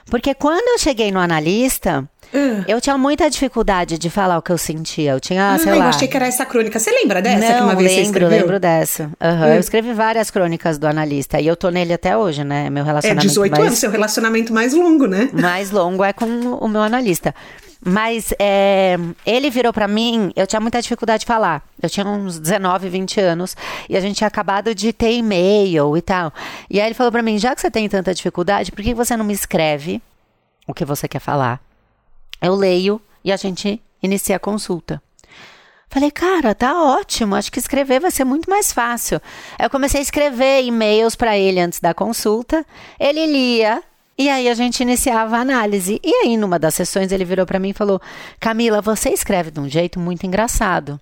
Speaker 2: Porque quando eu cheguei no analista, uh. eu tinha muita dificuldade de falar o que eu sentia. Eu tinha, uh, sei
Speaker 1: eu
Speaker 2: lá...
Speaker 1: Eu achei que era essa crônica. Você lembra dessa
Speaker 2: Não,
Speaker 1: que uma vez
Speaker 2: lembro,
Speaker 1: você escreveu?
Speaker 2: lembro dessa. Uhum. Eu escrevi várias crônicas do analista. E eu tô nele até hoje, né? Meu relacionamento
Speaker 1: É 18
Speaker 2: mais...
Speaker 1: anos, seu relacionamento mais longo, né?
Speaker 2: Mais longo é com o meu analista. Mas é, ele virou para mim, eu tinha muita dificuldade de falar. Eu tinha uns 19, 20 anos e a gente tinha acabado de ter e-mail e tal. E aí ele falou para mim: já que você tem tanta dificuldade, por que você não me escreve o que você quer falar? Eu leio e a gente inicia a consulta. Falei, cara, tá ótimo. Acho que escrever vai ser muito mais fácil. Eu comecei a escrever e-mails para ele antes da consulta. Ele lia, e aí a gente iniciava a análise. E aí, numa das sessões, ele virou para mim e falou: Camila, você escreve de um jeito muito engraçado.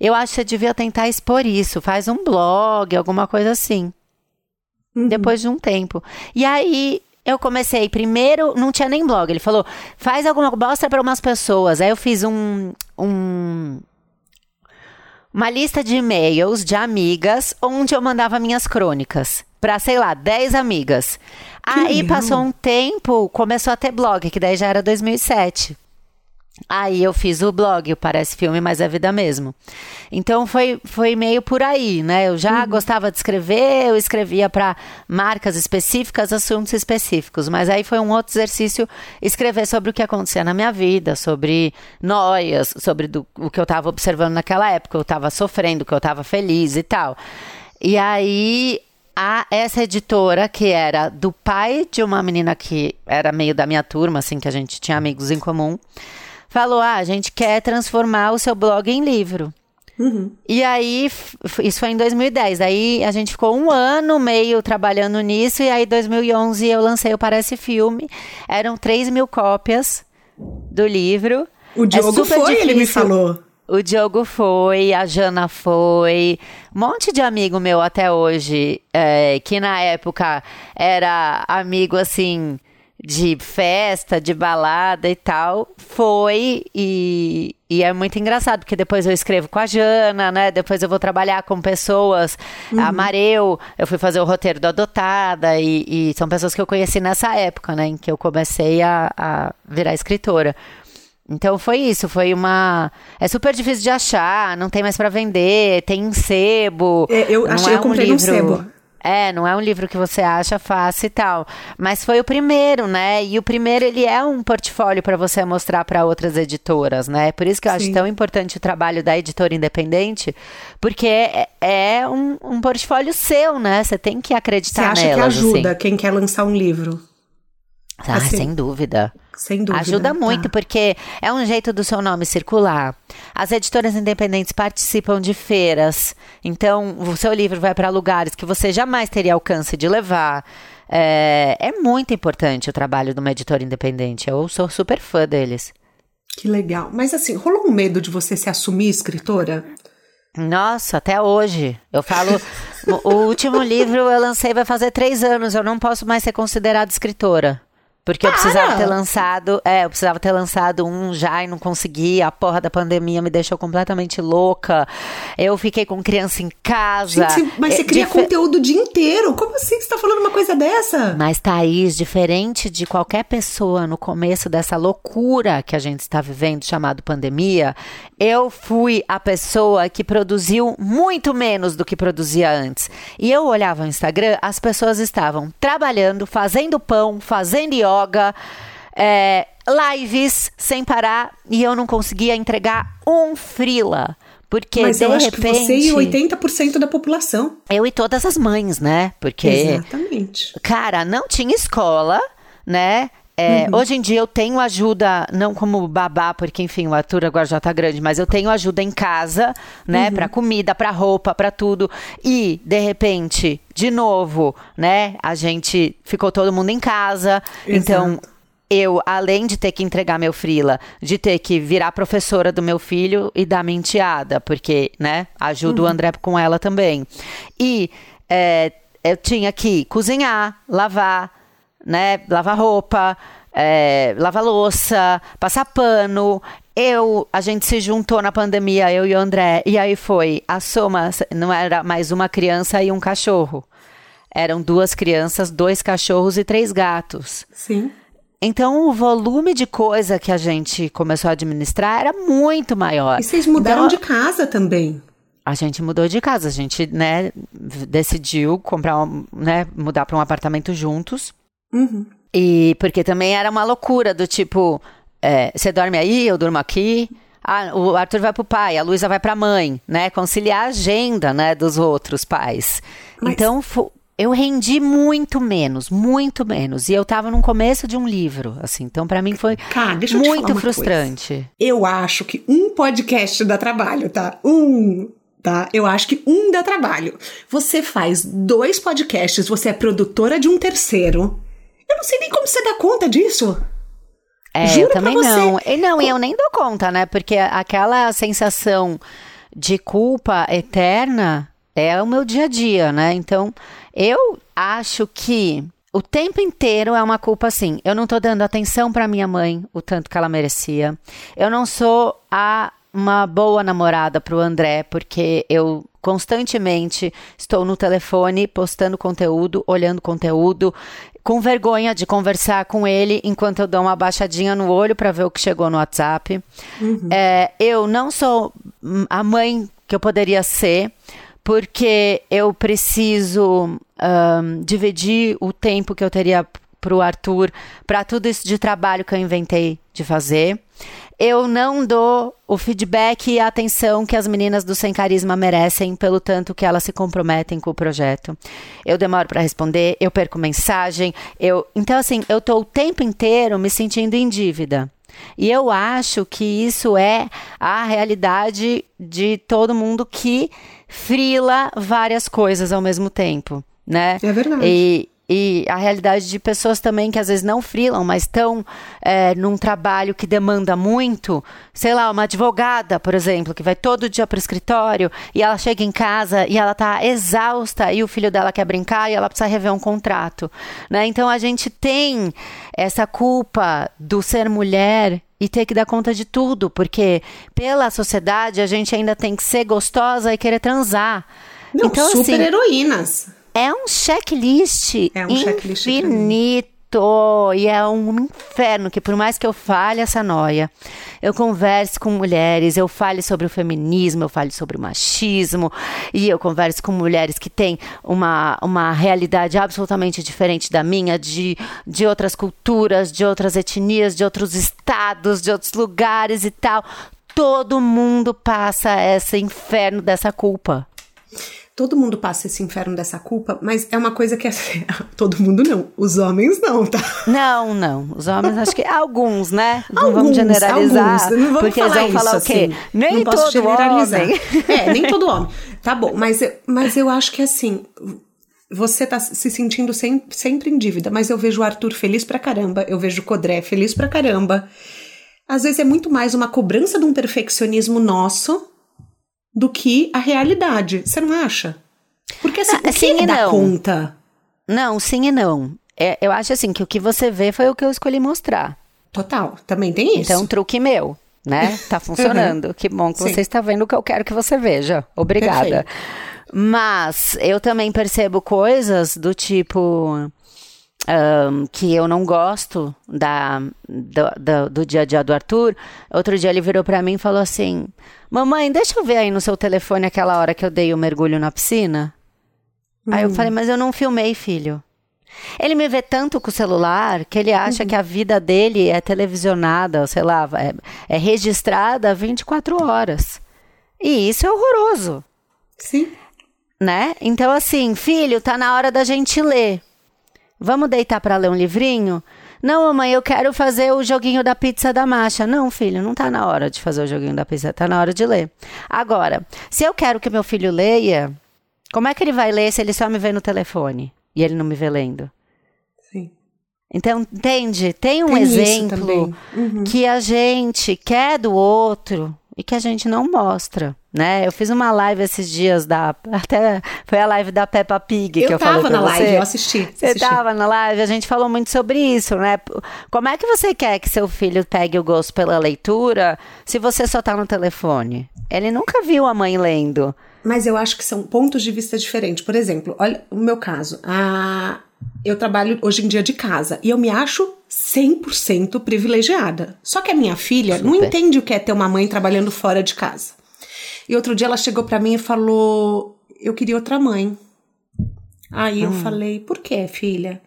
Speaker 2: Eu acho que você devia tentar expor isso. Faz um blog, alguma coisa assim. Uhum. Depois de um tempo. E aí. Eu comecei primeiro, não tinha nem blog. Ele falou, faz alguma mostra para umas pessoas. Aí eu fiz um, um uma lista de e-mails de amigas onde eu mandava minhas crônicas para, sei lá, 10 amigas. Que Aí legal. passou um tempo, começou a ter blog, que daí já era 2007. Aí eu fiz o blog, o Parece Filme, mas é vida mesmo. Então foi, foi meio por aí, né? Eu já uhum. gostava de escrever, eu escrevia para marcas específicas, assuntos específicos. Mas aí foi um outro exercício escrever sobre o que acontecia na minha vida, sobre noias, sobre do, o que eu estava observando naquela época, eu estava sofrendo, que eu estava feliz e tal. E aí a essa editora, que era do pai de uma menina que era meio da minha turma, assim, que a gente tinha amigos em comum, falou: Ah, a gente quer transformar o seu blog em livro. Uhum. E aí, isso foi em 2010. Aí a gente ficou um ano meio trabalhando nisso. E aí, em 2011, eu lancei o Parece Filme. Eram 3 mil cópias do livro.
Speaker 1: O é Diogo é foi, difícil. ele me falou.
Speaker 2: O Diogo foi, a Jana foi, um monte de amigo meu até hoje, é, que na época era amigo assim de festa, de balada e tal, foi e, e é muito engraçado, porque depois eu escrevo com a Jana, né? Depois eu vou trabalhar com pessoas, uhum. a Mareu, eu fui fazer o roteiro do Adotada e, e, são pessoas que eu conheci nessa época, né? Em que eu comecei a, a virar escritora. Então foi isso, foi uma. É super difícil de achar, não tem mais para vender, tem em sebo.
Speaker 1: É, eu achei, é eu comprei um sebo.
Speaker 2: É, não é um livro que você acha fácil e tal, mas foi o primeiro, né? E o primeiro ele é um portfólio para você mostrar para outras editoras, né? Por isso que eu Sim. acho tão importante o trabalho da editora independente, porque é, é um, um, portfólio seu, né? Você tem que acreditar nelas. Você acha
Speaker 1: nelas, que ajuda
Speaker 2: assim.
Speaker 1: quem quer lançar um livro?
Speaker 2: Ah, assim. sem dúvida.
Speaker 1: Sem dúvida.
Speaker 2: Ajuda muito, tá. porque é um jeito do seu nome circular. As editoras independentes participam de feiras, então o seu livro vai para lugares que você jamais teria alcance de levar. É, é muito importante o trabalho de uma editora independente. Eu sou super fã deles.
Speaker 1: Que legal. Mas assim, rolou um medo de você se assumir escritora?
Speaker 2: Nossa, até hoje. Eu falo. o último livro eu lancei vai fazer três anos. Eu não posso mais ser considerada escritora. Porque Para! eu precisava ter lançado, é, eu precisava ter lançado um já e não consegui. A porra da pandemia me deixou completamente louca. Eu fiquei com criança em casa.
Speaker 1: Gente, mas você é, cria conteúdo o dia inteiro. Como assim você tá falando uma coisa dessa?
Speaker 2: Mas, Thaís, diferente de qualquer pessoa no começo dessa loucura que a gente está vivendo, chamado pandemia, eu fui a pessoa que produziu muito menos do que produzia antes. E eu olhava o Instagram, as pessoas estavam trabalhando, fazendo pão, fazendo yoga yoga, é, lives sem parar e eu não conseguia entregar um frila. Porque
Speaker 1: Mas
Speaker 2: de
Speaker 1: eu
Speaker 2: repente.
Speaker 1: Acho que você e 80% da população.
Speaker 2: Eu e todas as mães, né? Porque.
Speaker 1: Exatamente.
Speaker 2: Cara, não tinha escola, né? É, uhum. Hoje em dia eu tenho ajuda, não como babá, porque enfim, o Arthur agora já tá grande, mas eu tenho ajuda em casa, né, uhum. para comida, para roupa, para tudo. E de repente, de novo, né, a gente ficou todo mundo em casa. Então, Exato. Então, eu, além de ter que entregar meu frila, de ter que virar professora do meu filho e da minha enteada, porque, né, ajudo uhum. o André com ela também. E é, eu tinha que cozinhar, lavar, né? Lavar roupa, é, lavar louça, passar pano. Eu, a gente se juntou na pandemia, eu e o André, e aí foi a soma, não era mais uma criança e um cachorro. Eram duas crianças, dois cachorros e três gatos.
Speaker 1: Sim.
Speaker 2: Então, o volume de coisa que a gente começou a administrar era muito maior.
Speaker 1: E vocês mudaram então, de casa também.
Speaker 2: A gente mudou de casa, a gente, né, decidiu comprar, um, né, mudar para um apartamento juntos.
Speaker 1: Uhum.
Speaker 2: E porque também era uma loucura do tipo, é, você dorme aí, eu durmo aqui. Ah, o Arthur vai pro pai, a Luísa vai pra mãe, né? Conciliar a agenda, né, dos outros pais. Mas... Então, eu rendi muito menos, muito menos. E eu tava no começo de um livro, assim. Então, para mim foi Cara, muito frustrante. Coisa.
Speaker 1: Eu acho que um podcast dá trabalho, tá? Um tá? Eu acho que um dá trabalho. Você faz dois podcasts, você é produtora de um terceiro. Eu não sei nem como você dá conta disso.
Speaker 2: É, Juro eu também não. E não, e eu nem dou conta, né? Porque aquela sensação de culpa eterna é o meu dia a dia, né? Então, eu acho que o tempo inteiro é uma culpa assim. Eu não tô dando atenção para minha mãe o tanto que ela merecia. Eu não sou a uma boa namorada para o André, porque eu constantemente estou no telefone postando conteúdo, olhando conteúdo, com vergonha de conversar com ele enquanto eu dou uma baixadinha no olho para ver o que chegou no WhatsApp. Uhum. É, eu não sou a mãe que eu poderia ser, porque eu preciso um, dividir o tempo que eu teria para o Arthur, para tudo isso de trabalho que eu inventei de fazer eu não dou o feedback e a atenção que as meninas do Sem Carisma merecem pelo tanto que elas se comprometem com o projeto. Eu demoro para responder, eu perco mensagem, eu, então assim, eu tô o tempo inteiro me sentindo em dívida. E eu acho que isso é a realidade de todo mundo que frila várias coisas ao mesmo tempo, né?
Speaker 1: É verdade.
Speaker 2: E, e a realidade de pessoas também que às vezes não frilam, mas estão é, num trabalho que demanda muito, sei lá, uma advogada, por exemplo, que vai todo dia para o escritório e ela chega em casa e ela está exausta e o filho dela quer brincar e ela precisa rever um contrato, né? Então a gente tem essa culpa do ser mulher e ter que dar conta de tudo, porque pela sociedade a gente ainda tem que ser gostosa e querer transar.
Speaker 1: Não, então, super assim, heroínas.
Speaker 2: É um checklist, é um checklist infinito. e é um inferno que por mais que eu fale essa noia, eu converse com mulheres, eu fale sobre o feminismo, eu fale sobre o machismo e eu converso com mulheres que têm uma, uma realidade absolutamente diferente da minha, de, de outras culturas, de outras etnias, de outros estados, de outros lugares e tal. Todo mundo passa esse inferno dessa culpa.
Speaker 1: Todo mundo passa esse inferno dessa culpa, mas é uma coisa que é. Todo mundo não. Os homens não, tá?
Speaker 2: Não, não. Os homens, acho que alguns, né? Não alguns, vamos generalizar. Alguns. Não vamos porque falar eles vão falar isso, o quê? Assim. Nem não todo generalizar. homem.
Speaker 1: É, nem todo homem. Tá bom, mas, mas eu acho que assim. Você tá se sentindo sempre, sempre em dívida, mas eu vejo o Arthur feliz pra caramba, eu vejo o Codré feliz pra caramba. Às vezes é muito mais uma cobrança de um perfeccionismo nosso do que a realidade. Você não acha? Porque assim, ah, sim e não. conta?
Speaker 2: Não, sim e não. É, eu acho assim que o que você vê foi o que eu escolhi mostrar.
Speaker 1: Total, também tem isso.
Speaker 2: Então, truque meu, né? Tá funcionando. Uhum. Que bom que sim. você está vendo o que eu quero que você veja. Obrigada. Perfeito. Mas eu também percebo coisas do tipo um, que eu não gosto da, do, do, do, dia a dia do Arthur. Outro dia ele virou para mim e falou assim: Mamãe, deixa eu ver aí no seu telefone aquela hora que eu dei o mergulho na piscina. Hum. Aí eu hum. falei: Mas eu não filmei, filho. Ele me vê tanto com o celular que ele acha uhum. que a vida dele é televisionada, sei lá, é, é registrada 24 horas. E isso é horroroso.
Speaker 1: Sim.
Speaker 2: Né? Então, assim, filho, tá na hora da gente ler. Vamos deitar para ler um livrinho? Não, mamãe, eu quero fazer o joguinho da pizza da Macha. Não, filho, não tá na hora de fazer o joguinho da pizza, tá na hora de ler. Agora, se eu quero que meu filho leia, como é que ele vai ler se ele só me vê no telefone e ele não me vê lendo?
Speaker 1: Sim.
Speaker 2: Então, entende? Tem um Tem exemplo uhum. que a gente quer do outro e que a gente não mostra né? Eu fiz uma live esses dias da até foi a live da Peppa Pig eu que eu falei
Speaker 1: Eu tava na
Speaker 2: você.
Speaker 1: live, eu assisti.
Speaker 2: Você
Speaker 1: assisti.
Speaker 2: tava na live, a gente falou muito sobre isso, né? Como é que você quer que seu filho pegue o gosto pela leitura se você só tá no telefone? Ele nunca viu a mãe lendo.
Speaker 1: Mas eu acho que são pontos de vista diferentes. Por exemplo, olha o meu caso. A eu trabalho hoje em dia de casa e eu me acho 100% privilegiada. Só que a minha filha Super. não entende o que é ter uma mãe trabalhando fora de casa. E outro dia ela chegou para mim e falou: Eu queria outra mãe. Aí eu hum. falei: Por que, filha?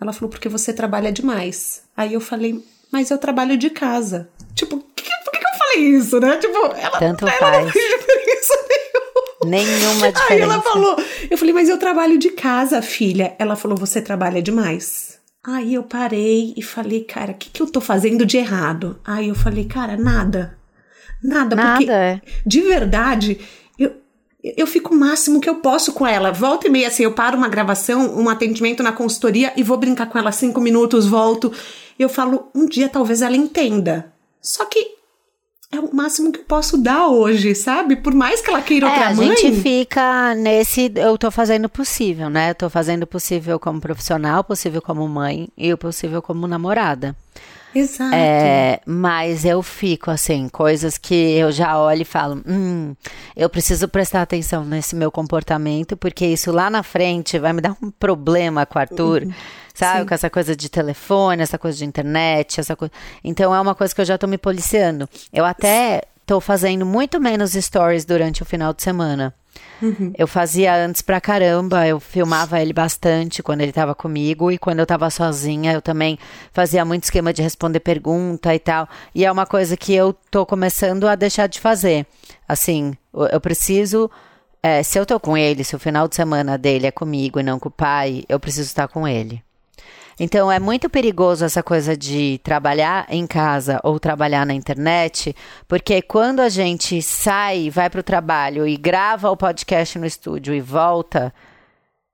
Speaker 1: Ela falou: Porque você trabalha demais. Aí eu falei: Mas eu trabalho de casa. Tipo, por que, por que eu falei isso, né? Tipo, ela,
Speaker 2: Tanto ela faz. não fez diferença nenhuma. diferença. Aí
Speaker 1: ela falou: Eu falei: Mas eu trabalho de casa, filha. Ela falou: Você trabalha demais. Aí eu parei e falei, cara, o que, que eu tô fazendo de errado? Aí eu falei, cara, nada. Nada, Nada porque é. de verdade, eu, eu fico o máximo que eu posso com ela. Volta e meia, assim, eu paro uma gravação, um atendimento na consultoria e vou brincar com ela cinco minutos, volto. Eu falo, um dia talvez ela entenda. Só que é o máximo que eu posso dar hoje, sabe? Por mais que ela queira é, outra mãe.
Speaker 2: A gente fica nesse. Eu tô fazendo o possível, né? Eu tô fazendo o possível como profissional, possível como mãe e o possível como namorada.
Speaker 1: Exato.
Speaker 2: É, mas eu fico assim, coisas que eu já olho e falo, hum, eu preciso prestar atenção nesse meu comportamento, porque isso lá na frente vai me dar um problema com o Arthur. Uhum. Sabe, Sim. com essa coisa de telefone, essa coisa de internet, essa coisa. Então é uma coisa que eu já tô me policiando. Eu até tô fazendo muito menos stories durante o final de semana. Eu fazia antes pra caramba, eu filmava ele bastante quando ele tava comigo e quando eu tava sozinha eu também fazia muito esquema de responder pergunta e tal. E é uma coisa que eu tô começando a deixar de fazer. Assim, eu preciso. É, se eu tô com ele, se o final de semana dele é comigo e não com o pai, eu preciso estar com ele. Então é muito perigoso essa coisa de trabalhar em casa ou trabalhar na internet, porque quando a gente sai, vai para o trabalho e grava o podcast no estúdio e volta,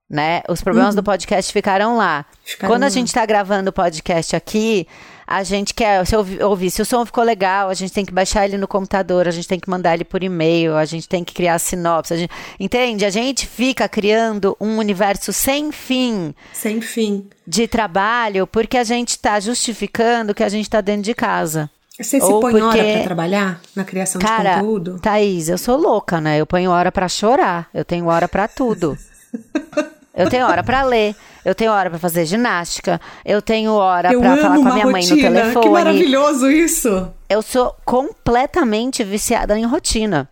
Speaker 2: né? Os problemas uhum. do podcast ficaram lá. Ficaram quando a gente está gravando o podcast aqui, a gente quer se ouvir, se o som ficou legal, a gente tem que baixar ele no computador, a gente tem que mandar ele por e-mail, a gente tem que criar sinopse, a gente, entende? A gente fica criando um universo sem fim.
Speaker 1: Sem fim.
Speaker 2: De trabalho, porque a gente está justificando que a gente está dentro de casa.
Speaker 1: Você se Ou põe porque... hora para trabalhar na criação Cara, de conteúdo?
Speaker 2: Thaís, eu sou louca, né? Eu ponho hora para chorar, eu tenho hora para tudo. Eu tenho hora para ler, eu tenho hora para fazer ginástica, eu tenho hora para falar com a minha rotina. mãe no telefone.
Speaker 1: Que maravilhoso isso!
Speaker 2: Eu sou completamente viciada em rotina.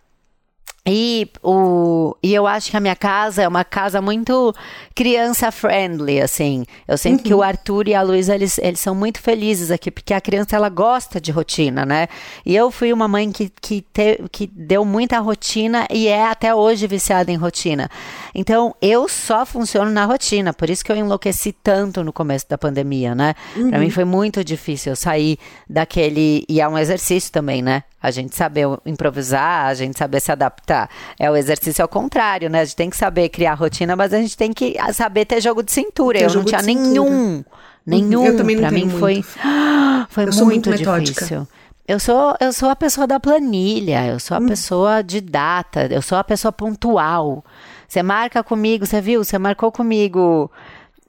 Speaker 2: E, o, e eu acho que a minha casa é uma casa muito criança-friendly, assim. Eu sinto uhum. que o uhum. Arthur e a Luísa, eles, eles são muito felizes aqui, porque a criança, ela gosta de rotina, né? E eu fui uma mãe que, que, te, que deu muita rotina e é até hoje viciada em rotina. Então, eu só funciono na rotina, por isso que eu enlouqueci tanto no começo da pandemia, né? Uhum. Para mim foi muito difícil sair daquele... E é um exercício também, né? A gente saber improvisar, a gente saber se adaptar. É o exercício ao contrário, né? A gente tem que saber criar rotina, mas a gente tem que saber ter jogo de cintura. Ter eu não tinha nenhum. Nenhum. Eu também não pra mim muito. foi foi eu muito, muito difícil. Eu sou, eu sou a pessoa da planilha, eu sou a hum. pessoa de data, eu sou a pessoa pontual. Você marca comigo, você viu? Você marcou comigo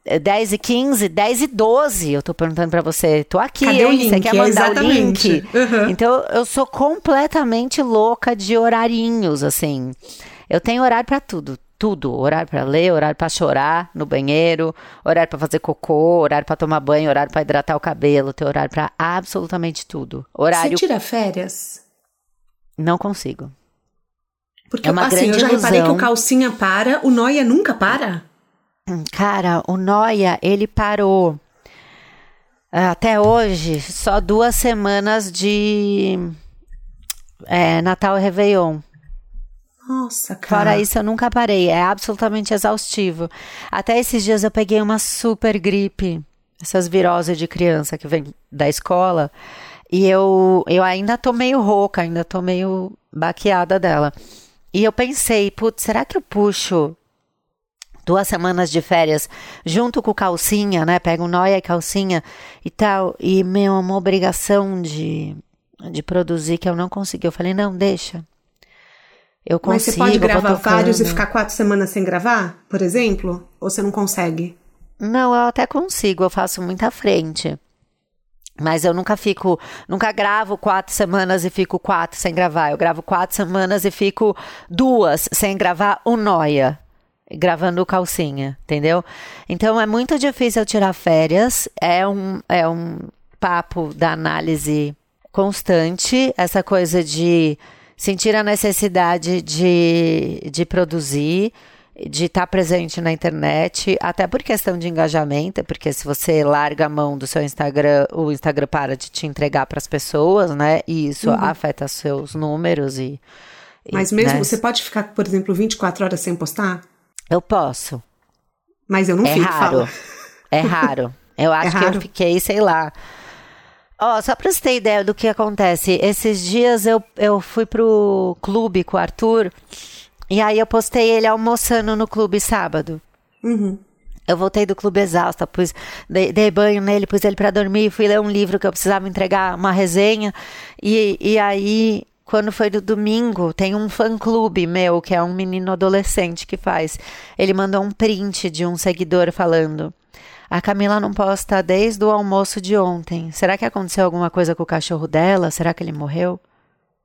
Speaker 2: 10 e 15, 10 e 12, eu tô perguntando para você. Tô aqui, Cadê hein? O link? Você quer mandar Exatamente. o link? Uhum. Então, eu sou completamente louca de horarinhos, assim. Eu tenho horário para tudo, tudo. Horário para ler, horário para chorar no banheiro, horário para fazer cocô, horário para tomar banho, horário para hidratar o cabelo, tenho horário para absolutamente tudo. Horário
Speaker 1: Você tira férias?
Speaker 2: Não consigo.
Speaker 1: Porque é uma assim, grande eu já ilusão. reparei que o calcinha para, o noia nunca para?
Speaker 2: Cara, o Noia, ele parou é, até hoje só duas semanas de é, Natal e Réveillon.
Speaker 1: Nossa, cara.
Speaker 2: Fora isso, eu nunca parei. É absolutamente exaustivo. Até esses dias eu peguei uma super gripe. Essas viroses de criança que vem da escola. E eu, eu ainda tô meio rouca, ainda tô meio baqueada dela. E eu pensei, putz, será que eu puxo duas semanas de férias junto com calcinha, né? Pega um noia e calcinha e tal. E, meu, uma obrigação de, de produzir que eu não consegui. Eu falei, não, deixa. Eu consigo. Mas você
Speaker 1: pode gravar vários e ficar quatro semanas sem gravar, por exemplo? Ou você não consegue?
Speaker 2: Não, eu até consigo, eu faço muita frente. Mas eu nunca fico, nunca gravo quatro semanas e fico quatro sem gravar. Eu gravo quatro semanas e fico duas sem gravar o noia gravando calcinha, entendeu? Então é muito difícil tirar férias, é um, é um papo da análise constante, essa coisa de sentir a necessidade de, de produzir, de estar presente na internet, até por questão de engajamento, porque se você larga a mão do seu Instagram, o Instagram para de te entregar para as pessoas, né? E isso uhum. afeta seus números e.
Speaker 1: Mas mesmo né? você pode ficar, por exemplo, 24 horas sem postar?
Speaker 2: Eu posso.
Speaker 1: Mas eu não
Speaker 2: é
Speaker 1: fico,
Speaker 2: raro.
Speaker 1: Fala.
Speaker 2: É raro. Eu acho é que eu fiquei, sei lá. Ó, oh, só pra você ter ideia do que acontece. Esses dias eu, eu fui pro clube com o Arthur. E aí eu postei ele almoçando no clube sábado.
Speaker 1: Uhum.
Speaker 2: Eu voltei do clube exausta, pus, dei, dei, banho nele, pus ele para dormir, fui ler um livro que eu precisava entregar, uma resenha. E, e aí quando foi do domingo, tem um fã-clube meu, que é um menino adolescente que faz. Ele mandou um print de um seguidor falando: A Camila não posta desde o almoço de ontem. Será que aconteceu alguma coisa com o cachorro dela? Será que ele morreu?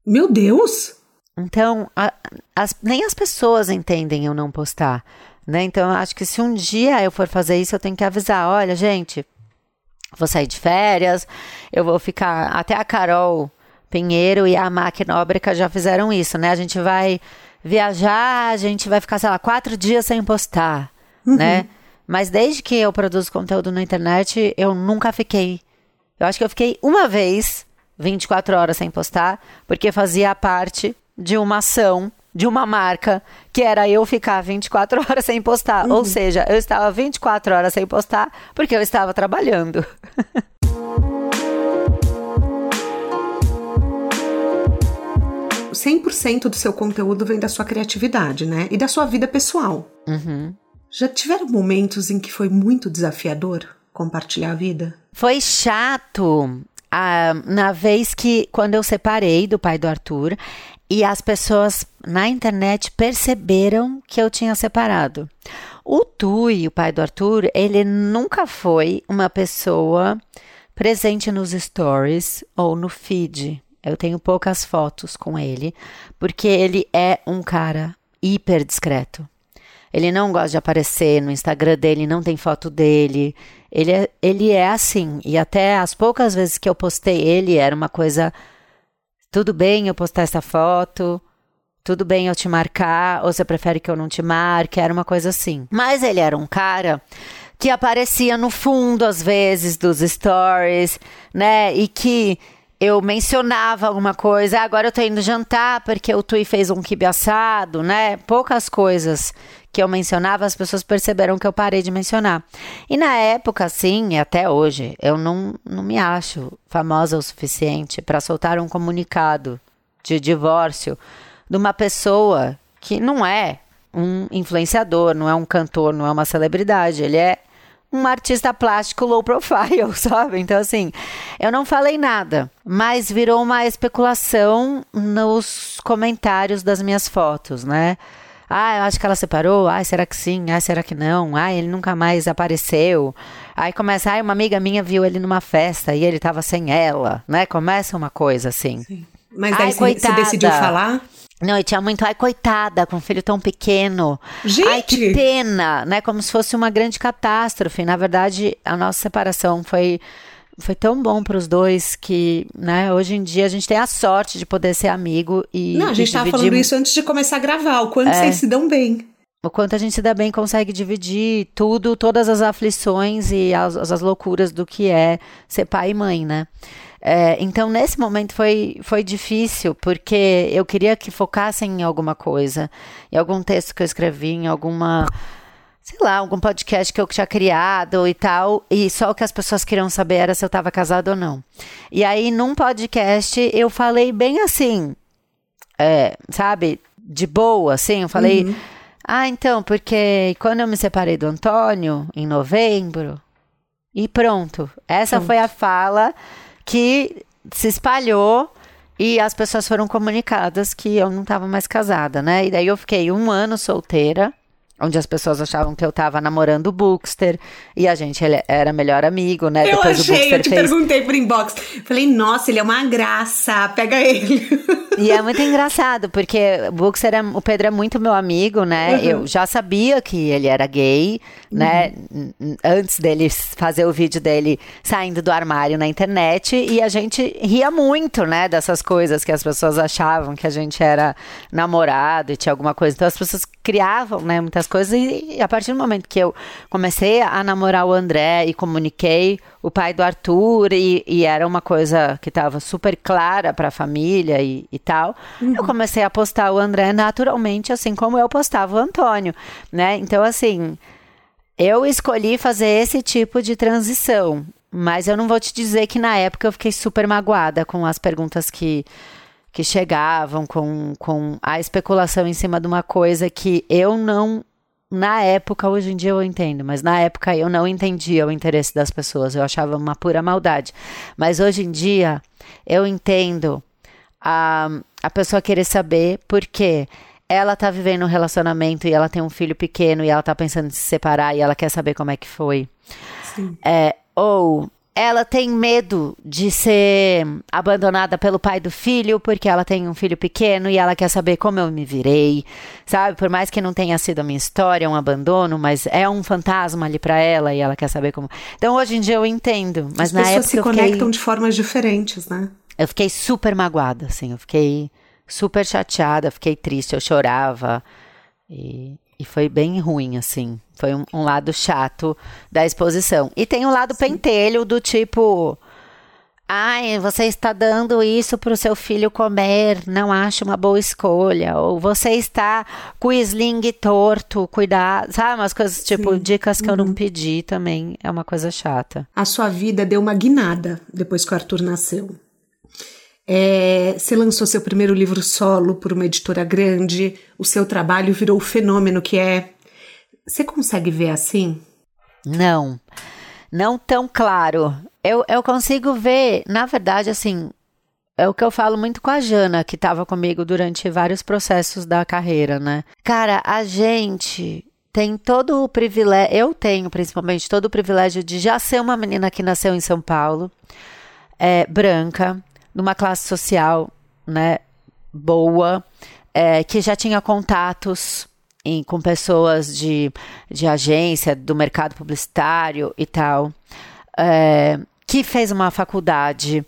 Speaker 1: Meu Deus!
Speaker 2: Então, a, as, nem as pessoas entendem eu não postar. Né? Então, eu acho que se um dia eu for fazer isso, eu tenho que avisar: olha, gente, vou sair de férias, eu vou ficar. Até a Carol Pinheiro e a Maquinóbrica já fizeram isso, né? A gente vai viajar, a gente vai ficar, sei lá, quatro dias sem postar, uhum. né? Mas desde que eu produzo conteúdo na internet, eu nunca fiquei. Eu acho que eu fiquei uma vez 24 horas sem postar, porque fazia parte de uma ação de uma marca que era eu ficar 24 horas sem postar. Uhum. Ou seja, eu estava 24 horas sem postar porque eu estava trabalhando.
Speaker 1: 100% do seu conteúdo vem da sua criatividade, né? E da sua vida pessoal.
Speaker 2: Uhum.
Speaker 1: Já tiveram momentos em que foi muito desafiador compartilhar a vida?
Speaker 2: Foi chato. Ah, na vez que, quando eu separei do pai do Arthur, e as pessoas na internet perceberam que eu tinha separado. O Tui, o pai do Arthur, ele nunca foi uma pessoa presente nos stories ou no feed. Eu tenho poucas fotos com ele, porque ele é um cara hiper discreto. Ele não gosta de aparecer no Instagram dele, não tem foto dele. Ele é, ele é assim. E até as poucas vezes que eu postei ele, era uma coisa. Tudo bem eu postar essa foto? Tudo bem eu te marcar? Ou você prefere que eu não te marque? Era uma coisa assim. Mas ele era um cara que aparecia no fundo, às vezes, dos stories, né? E que eu mencionava alguma coisa, ah, agora eu tô indo jantar porque o Tui fez um quibe assado, né? Poucas coisas que eu mencionava, as pessoas perceberam que eu parei de mencionar. E na época, sim, e até hoje, eu não, não me acho famosa o suficiente para soltar um comunicado de divórcio de uma pessoa que não é um influenciador, não é um cantor, não é uma celebridade, ele é um artista plástico low profile, sabe? Então, assim, eu não falei nada, mas virou uma especulação nos comentários das minhas fotos, né? Ah, eu acho que ela separou. Ah, será que sim? Ah, será que não? Ah, ele nunca mais apareceu. Aí começa, ah, uma amiga minha viu ele numa festa e ele tava sem ela, né? Começa uma coisa assim. Sim.
Speaker 1: Mas daí Ai, você decidiu falar?
Speaker 2: Não, e tinha muito, ai, coitada, com um filho tão pequeno. Gente! Ai, que pena, né? Como se fosse uma grande catástrofe. Na verdade, a nossa separação foi foi tão bom para os dois que, né, hoje em dia a gente tem a sorte de poder ser amigo e
Speaker 1: Não, a gente estava dividir... falando isso antes de começar a gravar, o quanto é, vocês se dão bem.
Speaker 2: O quanto a gente se dá bem consegue dividir tudo, todas as aflições e as, as loucuras do que é ser pai e mãe, né? É, então, nesse momento foi, foi difícil, porque eu queria que focassem em alguma coisa, em algum texto que eu escrevi, em alguma, sei lá, algum podcast que eu tinha criado e tal, e só o que as pessoas queriam saber era se eu estava casado ou não. E aí, num podcast, eu falei bem assim, é, sabe, de boa, assim, eu falei. Uhum. Ah, então, porque quando eu me separei do Antônio, em novembro, e pronto. Essa pronto. foi a fala que se espalhou e as pessoas foram comunicadas que eu não estava mais casada, né? E daí eu fiquei um ano solteira onde as pessoas achavam que eu tava namorando o Bookster e a gente era melhor amigo, né?
Speaker 1: Eu Depois achei, eu te fez... perguntei por inbox. Falei, nossa, ele é uma graça, pega ele.
Speaker 2: E é muito engraçado, porque o Bookster, é, o Pedro é muito meu amigo, né? Uhum. Eu já sabia que ele era gay, né? Uhum. Antes dele fazer o vídeo dele saindo do armário na internet e a gente ria muito, né? Dessas coisas que as pessoas achavam que a gente era namorado e tinha alguma coisa. Então as pessoas criavam, né? Muitas coisas. E, a partir do momento que eu comecei a namorar o André e comuniquei o pai do Arthur, e, e era uma coisa que estava super clara para a família e, e tal, uhum. eu comecei a postar o André naturalmente, assim como eu postava o Antônio, né? Então, assim. Eu escolhi fazer esse tipo de transição, mas eu não vou te dizer que na época eu fiquei super magoada com as perguntas que, que chegavam, com, com a especulação em cima de uma coisa que eu não na época, hoje em dia eu entendo, mas na época eu não entendia o interesse das pessoas, eu achava uma pura maldade. Mas hoje em dia eu entendo a, a pessoa querer saber por quê ela tá vivendo um relacionamento e ela tem um filho pequeno e ela tá pensando em se separar e ela quer saber como é que foi. Sim. É, ou ela tem medo de ser abandonada pelo pai do filho, porque ela tem um filho pequeno e ela quer saber como eu me virei, sabe? Por mais que não tenha sido a minha história, um abandono, mas é um fantasma ali para ela e ela quer saber como. Então hoje em dia eu entendo, mas As na época. As pessoas
Speaker 1: se conectam fiquei... de formas diferentes, né?
Speaker 2: Eu fiquei super magoada, assim, eu fiquei super chateada, fiquei triste, eu chorava. E, e foi bem ruim, assim. Foi um, um lado chato da exposição. E tem um lado Sim. pentelho do tipo. Ai, você está dando isso para o seu filho comer, não acho uma boa escolha. Ou você está com o sling torto, cuidar. Sabe, umas coisas tipo, Sim. dicas que uhum. eu não uhum. pedi também é uma coisa chata.
Speaker 1: A sua vida deu uma guinada depois que o Arthur nasceu. É, você lançou seu primeiro livro solo por uma editora grande, o seu trabalho virou o fenômeno que é. Você consegue ver assim?
Speaker 2: Não, não tão claro. Eu, eu consigo ver, na verdade, assim, é o que eu falo muito com a Jana, que estava comigo durante vários processos da carreira, né? Cara, a gente tem todo o privilégio, eu tenho principalmente todo o privilégio de já ser uma menina que nasceu em São Paulo, é, branca, numa classe social, né, boa, é, que já tinha contatos em, com pessoas de, de agência, do mercado publicitário e tal, é, que fez uma faculdade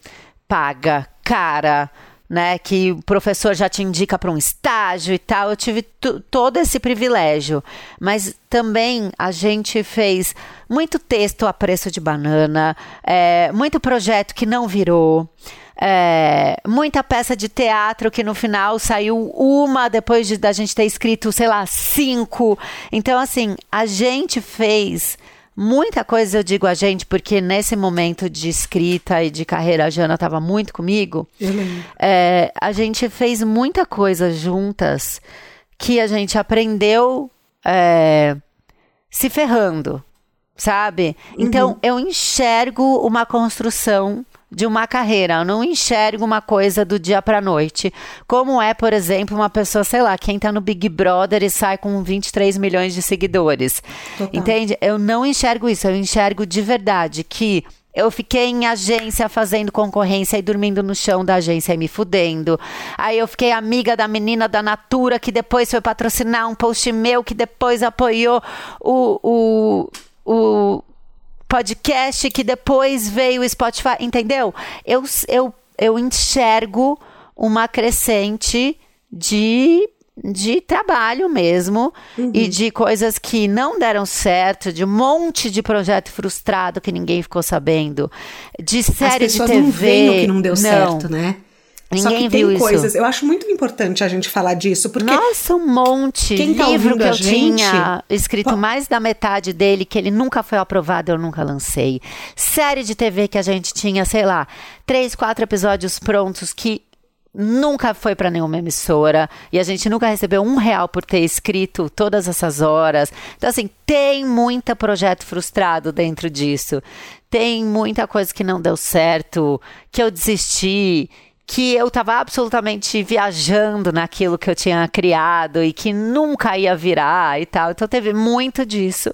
Speaker 2: paga, cara, né, que o professor já te indica para um estágio e tal. Eu tive todo esse privilégio, mas também a gente fez muito texto a preço de banana, é, muito projeto que não virou. É, muita peça de teatro que no final saiu uma depois de, da gente ter escrito, sei lá, cinco. Então, assim, a gente fez muita coisa, eu digo a gente, porque nesse momento de escrita e de carreira, a Jana estava muito comigo. É, a gente fez muita coisa juntas que a gente aprendeu é, se ferrando, sabe? Então, uhum. eu enxergo uma construção de uma carreira. Eu não enxergo uma coisa do dia para noite. Como é, por exemplo, uma pessoa, sei lá, quem tá no Big Brother e sai com 23 milhões de seguidores. Total. Entende? Eu não enxergo isso. Eu enxergo de verdade que eu fiquei em agência fazendo concorrência e dormindo no chão da agência e me fudendo. Aí eu fiquei amiga da menina da Natura que depois foi patrocinar um post meu que depois apoiou o, o, o podcast que depois veio o Spotify, entendeu? Eu, eu, eu enxergo uma crescente de de trabalho mesmo uhum. e de coisas que não deram certo, de um monte de projeto frustrado que ninguém ficou sabendo, de série
Speaker 1: de
Speaker 2: TV não
Speaker 1: veem que não deu não. certo, né?
Speaker 2: Ninguém
Speaker 1: viu
Speaker 2: tem
Speaker 1: coisas. Eu acho muito importante a gente falar disso, porque
Speaker 2: nossa, um monte. Quem tá livro que eu gente... tinha escrito mais da metade dele que ele nunca foi aprovado, eu nunca lancei. Série de TV que a gente tinha, sei lá, três, quatro episódios prontos que nunca foi para nenhuma emissora e a gente nunca recebeu um real por ter escrito todas essas horas. Então, assim, tem muita projeto frustrado dentro disso. Tem muita coisa que não deu certo, que eu desisti que eu estava absolutamente viajando naquilo que eu tinha criado e que nunca ia virar e tal. Então teve muito disso.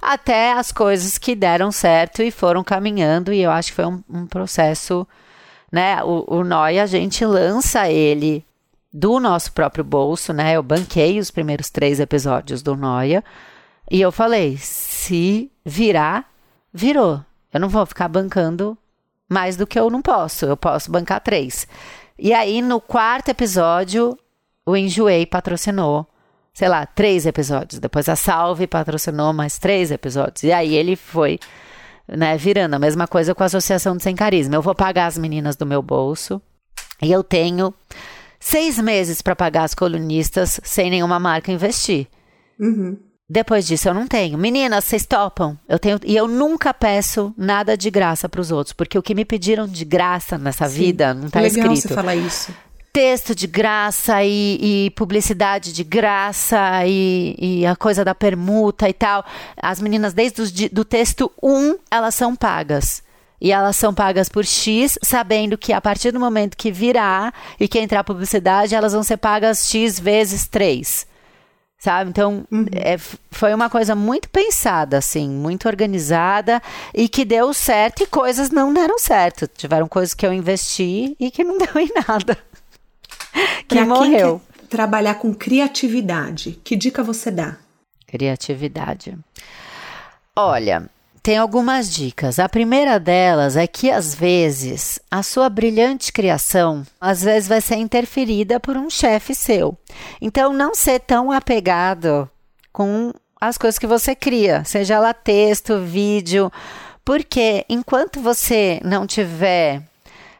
Speaker 2: Até as coisas que deram certo e foram caminhando, e eu acho que foi um, um processo, né? O, o Noi, a gente lança ele do nosso próprio bolso, né? Eu banquei os primeiros três episódios do Noia e eu falei: se virar, virou. Eu não vou ficar bancando mais do que eu não posso. Eu posso bancar três. E aí, no quarto episódio, o Enjoei patrocinou, sei lá, três episódios. Depois a Salve patrocinou mais três episódios. E aí ele foi, né, virando a mesma coisa com a Associação de Sem Carisma. Eu vou pagar as meninas do meu bolso e eu tenho seis meses para pagar as colunistas sem nenhuma marca investir. Uhum. Depois disso eu não tenho. Meninas, vocês topam? Eu tenho e eu nunca peço nada de graça para os outros, porque o que me pediram de graça nessa Sim. vida não está escrito.
Speaker 1: Legal você falar isso.
Speaker 2: Texto de graça e, e publicidade de graça e, e, a coisa da permuta e tal. As meninas, desde o do texto 1, elas são pagas. E elas são pagas por X, sabendo que a partir do momento que virar e que entrar publicidade, elas vão ser pagas X vezes 3 sabe? Então, uhum. é, foi uma coisa muito pensada, assim, muito organizada e que deu certo e coisas não deram certo. Tiveram coisas que eu investi e que não deu em nada. que pra morreu.
Speaker 1: Trabalhar com criatividade, que dica você dá?
Speaker 2: Criatividade. Olha, tem algumas dicas. A primeira delas é que às vezes a sua brilhante criação às vezes vai ser interferida por um chefe seu. Então não ser tão apegado com as coisas que você cria, seja lá texto, vídeo, porque enquanto você não tiver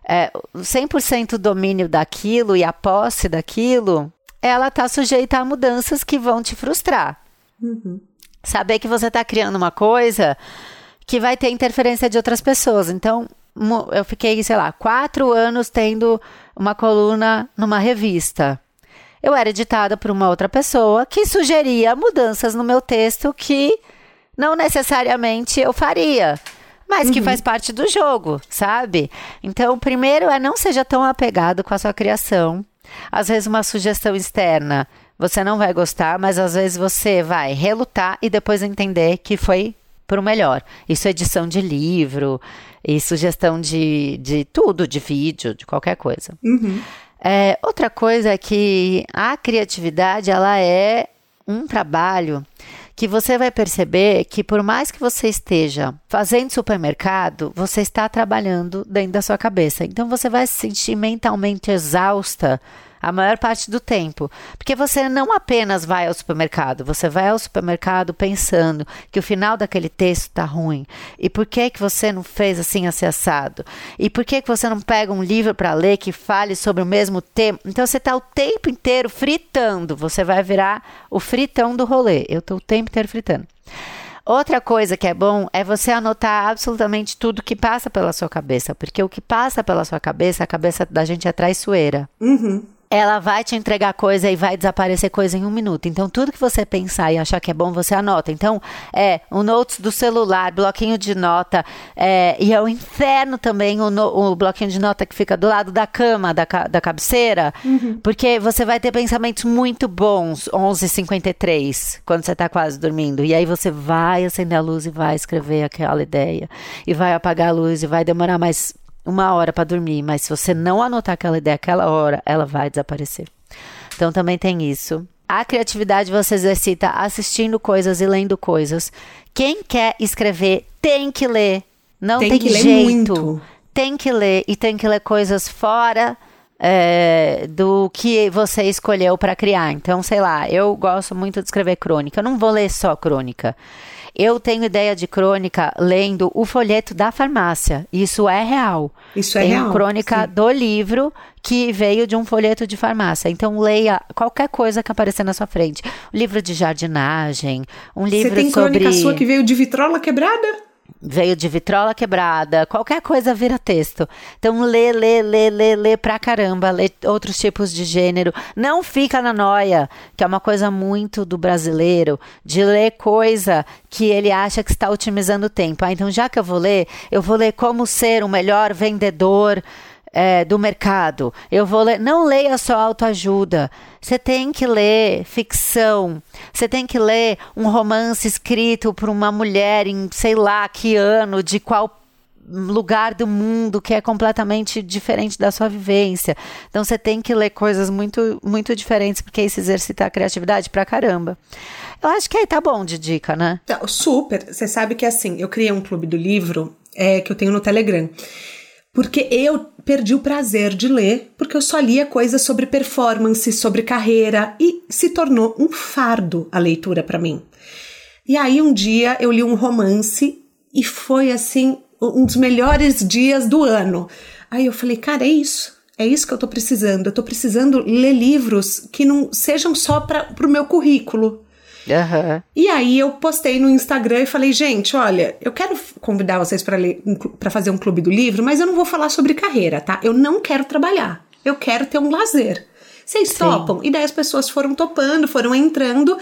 Speaker 2: é, 100% domínio daquilo e a posse daquilo, ela está sujeita a mudanças que vão te frustrar. Uhum. Saber que você está criando uma coisa que vai ter interferência de outras pessoas. Então, eu fiquei, sei lá, quatro anos tendo uma coluna numa revista. Eu era editada por uma outra pessoa que sugeria mudanças no meu texto que não necessariamente eu faria, mas uhum. que faz parte do jogo, sabe? Então, primeiro é não seja tão apegado com a sua criação. Às vezes, uma sugestão externa você não vai gostar, mas às vezes você vai relutar e depois entender que foi para o melhor. Isso é edição de livro e sugestão de, de tudo, de vídeo, de qualquer coisa. Uhum. É, outra coisa é que a criatividade ela é um trabalho que você vai perceber que por mais que você esteja fazendo supermercado, você está trabalhando dentro da sua cabeça. Então você vai se sentir mentalmente exausta a maior parte do tempo. Porque você não apenas vai ao supermercado, você vai ao supermercado pensando que o final daquele texto está ruim. E por que que você não fez assim assado? E por que que você não pega um livro para ler que fale sobre o mesmo tema? Então você está o tempo inteiro fritando. Você vai virar o fritão do rolê. Eu estou o tempo inteiro fritando. Outra coisa que é bom é você anotar absolutamente tudo que passa pela sua cabeça, porque o que passa pela sua cabeça, a cabeça da gente é traiçoeira.
Speaker 1: Uhum
Speaker 2: ela vai te entregar coisa e vai desaparecer coisa em um minuto. Então, tudo que você pensar e achar que é bom, você anota. Então, é o notes do celular, bloquinho de nota, é, e é o inferno também o, no, o, bloquinho de nota que fica do lado da cama, da, da cabeceira, uhum. porque você vai ter pensamentos muito bons, 11h53, quando você está quase dormindo. E aí você vai acender a luz e vai escrever aquela ideia, e vai apagar a luz, e vai demorar mais uma hora para dormir, mas se você não anotar aquela ideia aquela hora, ela vai desaparecer. Então também tem isso. A criatividade você exercita assistindo coisas e lendo coisas. Quem quer escrever tem que ler. Não tem, tem jeito. Tem que ler e tem que ler coisas fora é, do que você escolheu para criar. Então, sei lá, eu gosto muito de escrever crônica. Eu não vou ler só crônica. Eu tenho ideia de crônica lendo o folheto da farmácia. Isso é real.
Speaker 1: Isso é
Speaker 2: Tem
Speaker 1: real.
Speaker 2: crônica sim. do livro que veio de um folheto de farmácia. Então leia qualquer coisa que aparecer na sua frente. Um livro de jardinagem, um livro sobre... Você tem crônica
Speaker 1: sua que veio de vitrola quebrada?
Speaker 2: Veio de vitrola quebrada, qualquer coisa vira texto. Então lê, lê, lê, lê, lê pra caramba, lê outros tipos de gênero. Não fica na noia, que é uma coisa muito do brasileiro, de ler coisa que ele acha que está otimizando o tempo. Ah, então já que eu vou ler, eu vou ler como ser o melhor vendedor é, do mercado. Eu vou ler. Não leia só autoajuda. Você tem que ler ficção. Você tem que ler um romance escrito por uma mulher em sei lá que ano, de qual lugar do mundo que é completamente diferente da sua vivência. Então você tem que ler coisas muito muito diferentes porque isso exercita a criatividade pra caramba. Eu acho que aí tá bom de dica, né?
Speaker 1: Super. Você sabe que assim, eu criei um clube do livro é, que eu tenho no Telegram. Porque eu perdi o prazer de ler, porque eu só lia coisas sobre performance, sobre carreira e se tornou um fardo a leitura para mim. E aí um dia eu li um romance e foi assim um dos melhores dias do ano. Aí eu falei, cara, é isso. É isso que eu tô precisando. Eu tô precisando ler livros que não sejam só para o meu currículo.
Speaker 2: Uhum.
Speaker 1: E aí eu postei no Instagram e falei, gente, olha, eu quero convidar vocês para fazer um clube do livro, mas eu não vou falar sobre carreira, tá? Eu não quero trabalhar. Eu quero ter um lazer. Vocês Sim. topam? E daí as pessoas foram topando, foram entrando.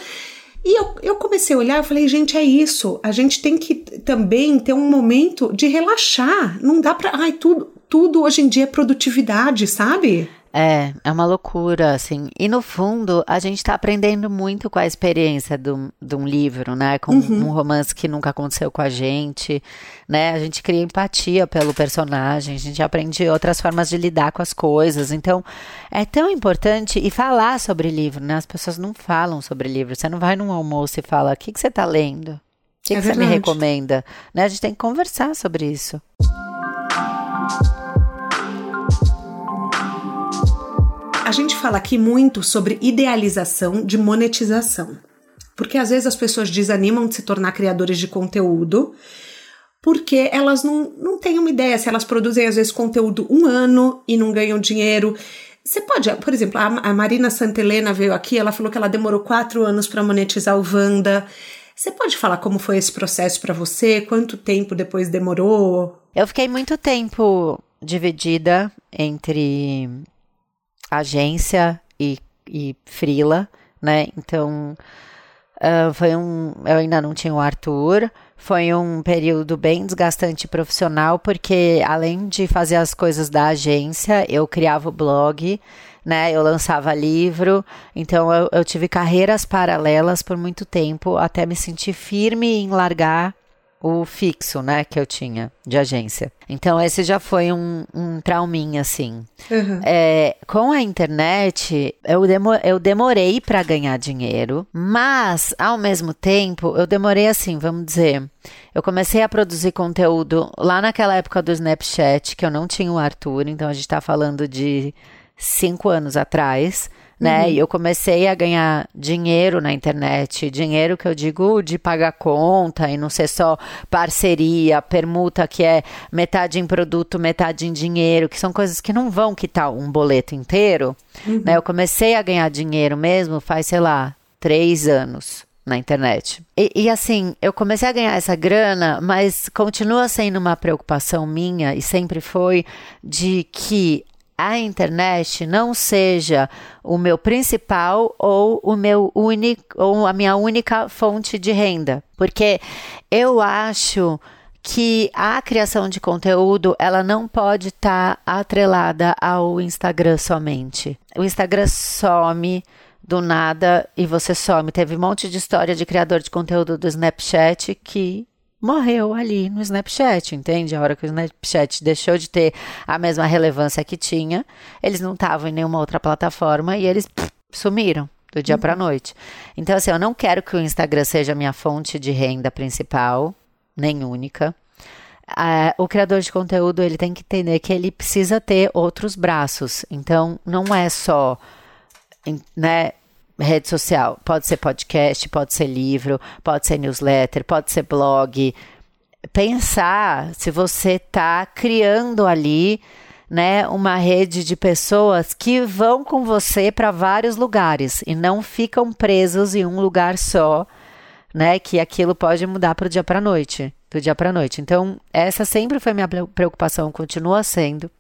Speaker 1: E eu, eu comecei a olhar e falei, gente, é isso. A gente tem que também ter um momento de relaxar. Não dá pra. Ai, tudo, tudo hoje em dia é produtividade, sabe?
Speaker 2: É, é uma loucura, assim. E no fundo, a gente está aprendendo muito com a experiência do, de um livro, né? Com uhum. um romance que nunca aconteceu com a gente, né? A gente cria empatia pelo personagem, a gente aprende outras formas de lidar com as coisas. Então, é tão importante e falar sobre livro, né? As pessoas não falam sobre livro. Você não vai num almoço e fala: o que, que você está lendo? O que, é que você me recomenda? Né? A gente tem que conversar sobre isso.
Speaker 1: A gente fala aqui muito sobre idealização de monetização, porque às vezes as pessoas desanimam de se tornar criadores de conteúdo porque elas não, não têm uma ideia se elas produzem às vezes conteúdo um ano e não ganham dinheiro. Você pode, por exemplo, a, a Marina Santelena veio aqui, ela falou que ela demorou quatro anos para monetizar o Vanda. Você pode falar como foi esse processo para você? Quanto tempo depois demorou?
Speaker 2: Eu fiquei muito tempo dividida entre agência e, e frila, né? Então, uh, foi um. Eu ainda não tinha o Arthur. Foi um período bem desgastante profissional, porque além de fazer as coisas da agência, eu criava o blog, né? Eu lançava livro, então eu, eu tive carreiras paralelas por muito tempo, até me sentir firme em largar o fixo, né, que eu tinha de agência. Então, esse já foi um, um trauminha, assim. Uhum. É, com a internet, eu, demo, eu demorei para ganhar dinheiro, mas, ao mesmo tempo, eu demorei assim, vamos dizer. Eu comecei a produzir conteúdo lá naquela época do Snapchat, que eu não tinha o Arthur, então a gente tá falando de cinco anos atrás né? Uhum. E eu comecei a ganhar dinheiro na internet, dinheiro que eu digo de pagar conta e não ser só parceria, permuta que é metade em produto, metade em dinheiro, que são coisas que não vão quitar um boleto inteiro. Uhum. Né? Eu comecei a ganhar dinheiro mesmo faz, sei lá, três anos na internet. E, e, assim, eu comecei a ganhar essa grana, mas continua sendo uma preocupação minha e sempre foi de que a internet não seja o meu principal ou o meu único ou a minha única fonte de renda, porque eu acho que a criação de conteúdo ela não pode estar tá atrelada ao Instagram somente. O Instagram some do nada e você some. Teve um monte de história de criador de conteúdo do Snapchat que morreu ali no Snapchat, entende? A hora que o Snapchat deixou de ter a mesma relevância que tinha, eles não estavam em nenhuma outra plataforma e eles pff, sumiram do dia uhum. para noite. Então, assim, eu não quero que o Instagram seja minha fonte de renda principal, nem única. Uh, o criador de conteúdo ele tem que entender que ele precisa ter outros braços. Então, não é só né, rede social. Pode ser podcast, pode ser livro, pode ser newsletter, pode ser blog. Pensar se você está criando ali né, uma rede de pessoas que vão com você para vários lugares e não ficam presos em um lugar só, né, que aquilo pode mudar para o dia para noite, do dia para noite. Então, essa sempre foi minha preocupação, continua sendo.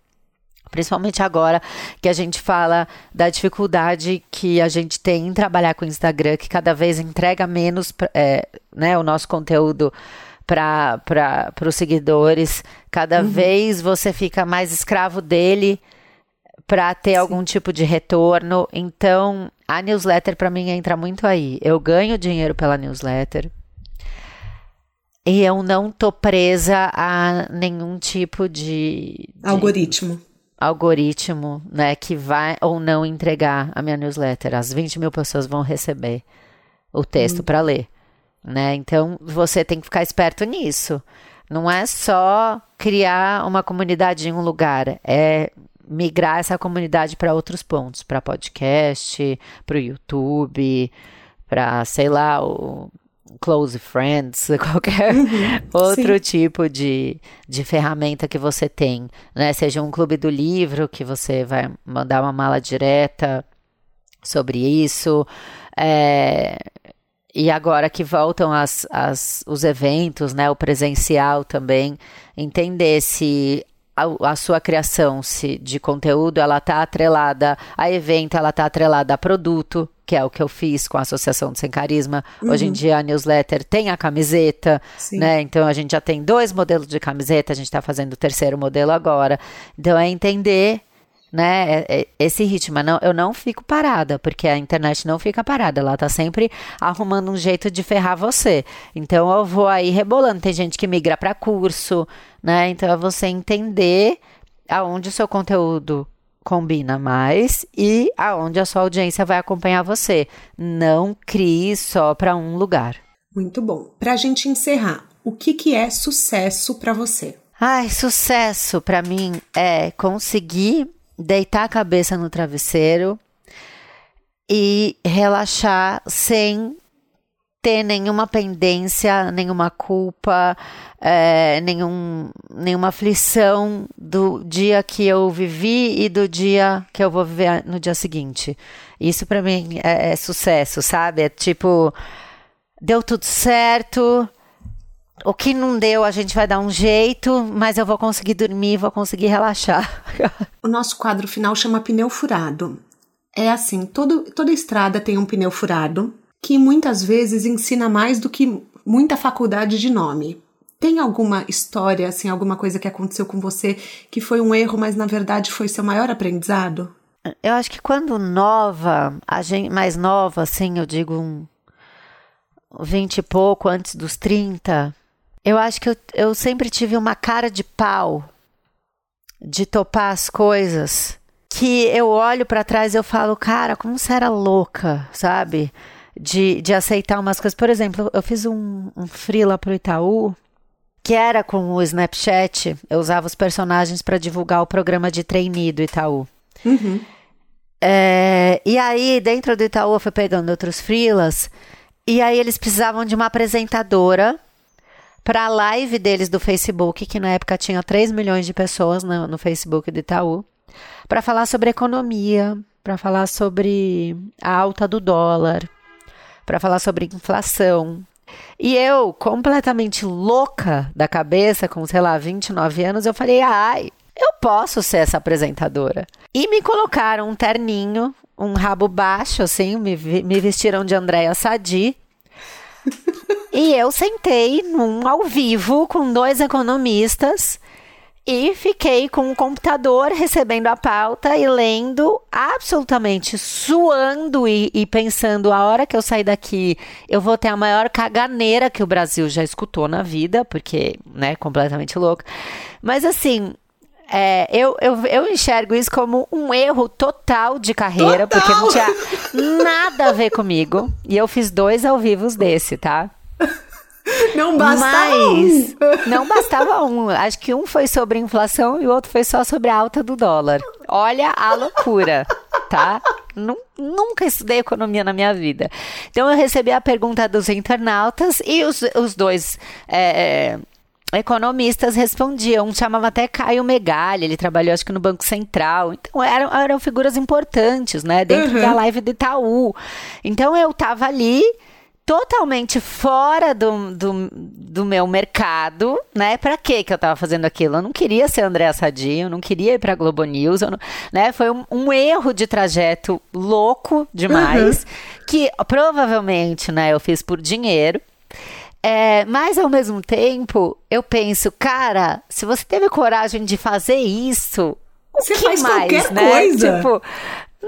Speaker 2: Principalmente agora que a gente fala da dificuldade que a gente tem em trabalhar com o Instagram, que cada vez entrega menos é, né, o nosso conteúdo para os seguidores. Cada uhum. vez você fica mais escravo dele para ter Sim. algum tipo de retorno. Então, a newsletter para mim entra muito aí. Eu ganho dinheiro pela newsletter. E eu não tô presa a nenhum tipo de, de
Speaker 1: algoritmo
Speaker 2: algoritmo, né, que vai ou não entregar a minha newsletter. As 20 mil pessoas vão receber o texto hum. para ler, né? Então você tem que ficar esperto nisso. Não é só criar uma comunidade em um lugar, é migrar essa comunidade para outros pontos, para podcast, para o YouTube, para sei lá o close friends, qualquer uhum, outro sim. tipo de, de ferramenta que você tem, né? Seja um clube do livro que você vai mandar uma mala direta sobre isso. É, e agora que voltam as, as, os eventos, né, o presencial também, entender se a, a, sua criação se, de conteúdo ela está atrelada a evento, ela está atrelada a produto, que é o que eu fiz com a Associação do Sem Carisma. Uhum. Hoje em dia a newsletter tem a camiseta, Sim. né? Então a gente já tem dois modelos de camiseta, a gente está fazendo o terceiro modelo agora. Então é entender né, é, é, esse ritmo. Não, eu não fico parada, porque a internet não fica parada, ela tá sempre arrumando um jeito de ferrar você. Então eu vou aí rebolando. Tem gente que migra para curso, né? Então é você entender aonde o seu conteúdo combina mais e aonde a sua audiência vai acompanhar você. Não crie só para um lugar.
Speaker 1: Muito bom. Para a gente encerrar, o que, que é sucesso para você?
Speaker 2: Ai, sucesso para mim é conseguir deitar a cabeça no travesseiro e relaxar sem ter nenhuma pendência, nenhuma culpa, é, nenhum, nenhuma aflição do dia que eu vivi e do dia que eu vou viver no dia seguinte. Isso para mim é, é, sucesso, sabe? É tipo, deu tudo certo. O que não deu, a gente vai dar um jeito, mas eu vou conseguir dormir, vou conseguir relaxar.
Speaker 1: o nosso quadro final chama pneu furado. É assim, todo, toda estrada tem um pneu furado que muitas vezes ensina mais do que muita faculdade de nome. Tem alguma história, assim, alguma coisa que aconteceu com você que foi um erro, mas na verdade foi seu maior aprendizado?
Speaker 2: Eu acho que quando nova, a gente mais nova, assim, eu digo um 20 e pouco, antes dos 30, Eu acho que eu, eu sempre tive uma cara de pau de topar as coisas que eu olho para trás e eu falo, cara, como você era louca, sabe? De, de aceitar umas coisas. Por exemplo, eu fiz um, um freela pro Itaú que era com o Snapchat. Eu usava os personagens para divulgar o programa de trainee do Itaú. Uhum. É, e aí, dentro do Itaú, eu fui pegando outros freelas. E aí, eles precisavam de uma apresentadora para a live deles do Facebook, que na época tinha 3 milhões de pessoas no, no Facebook do Itaú, para falar sobre economia, para falar sobre a alta do dólar, para falar sobre inflação. E eu, completamente louca da cabeça, com, sei lá, 29 anos, eu falei, ai, eu posso ser essa apresentadora. E me colocaram um terninho, um rabo baixo, assim, me, me vestiram de Andréa Sadi. e eu sentei num ao vivo com dois economistas e fiquei com o computador recebendo a pauta e lendo, absolutamente suando e, e, pensando: a hora que eu sair daqui, eu vou ter a maior caganeira que o Brasil já escutou na vida, porque, né, completamente louco. Mas assim, é, eu, eu, eu enxergo isso como um erro total de carreira, total. porque não tinha nada a ver comigo. E eu fiz dois ao vivo desse, tá?
Speaker 1: Não bastava Mas,
Speaker 2: um. Não bastava um. Acho que um foi sobre inflação e o outro foi só sobre a alta do dólar. Olha a loucura, tá? Nunca estudei economia na minha vida. Então eu recebi a pergunta dos internautas e os, os dois. É, economistas respondiam. Um chamava até Caio Megali, ele trabalhou acho que no Banco Central. Então eram, eram figuras importantes, né? Dentro uhum. da live do Itaú. Então eu tava ali totalmente fora do, do, do, meu mercado, né? Para que que eu tava fazendo aquilo? Eu não queria ser Andréa Sadinho, não queria ir para Globo News, não, né? Foi um, um, erro de trajeto louco demais, uhum. que provavelmente, né, eu fiz por dinheiro. É, mas ao mesmo tempo, eu penso, cara, se você teve coragem de fazer isso, o você que faz mais, qualquer né? Coisa. Tipo,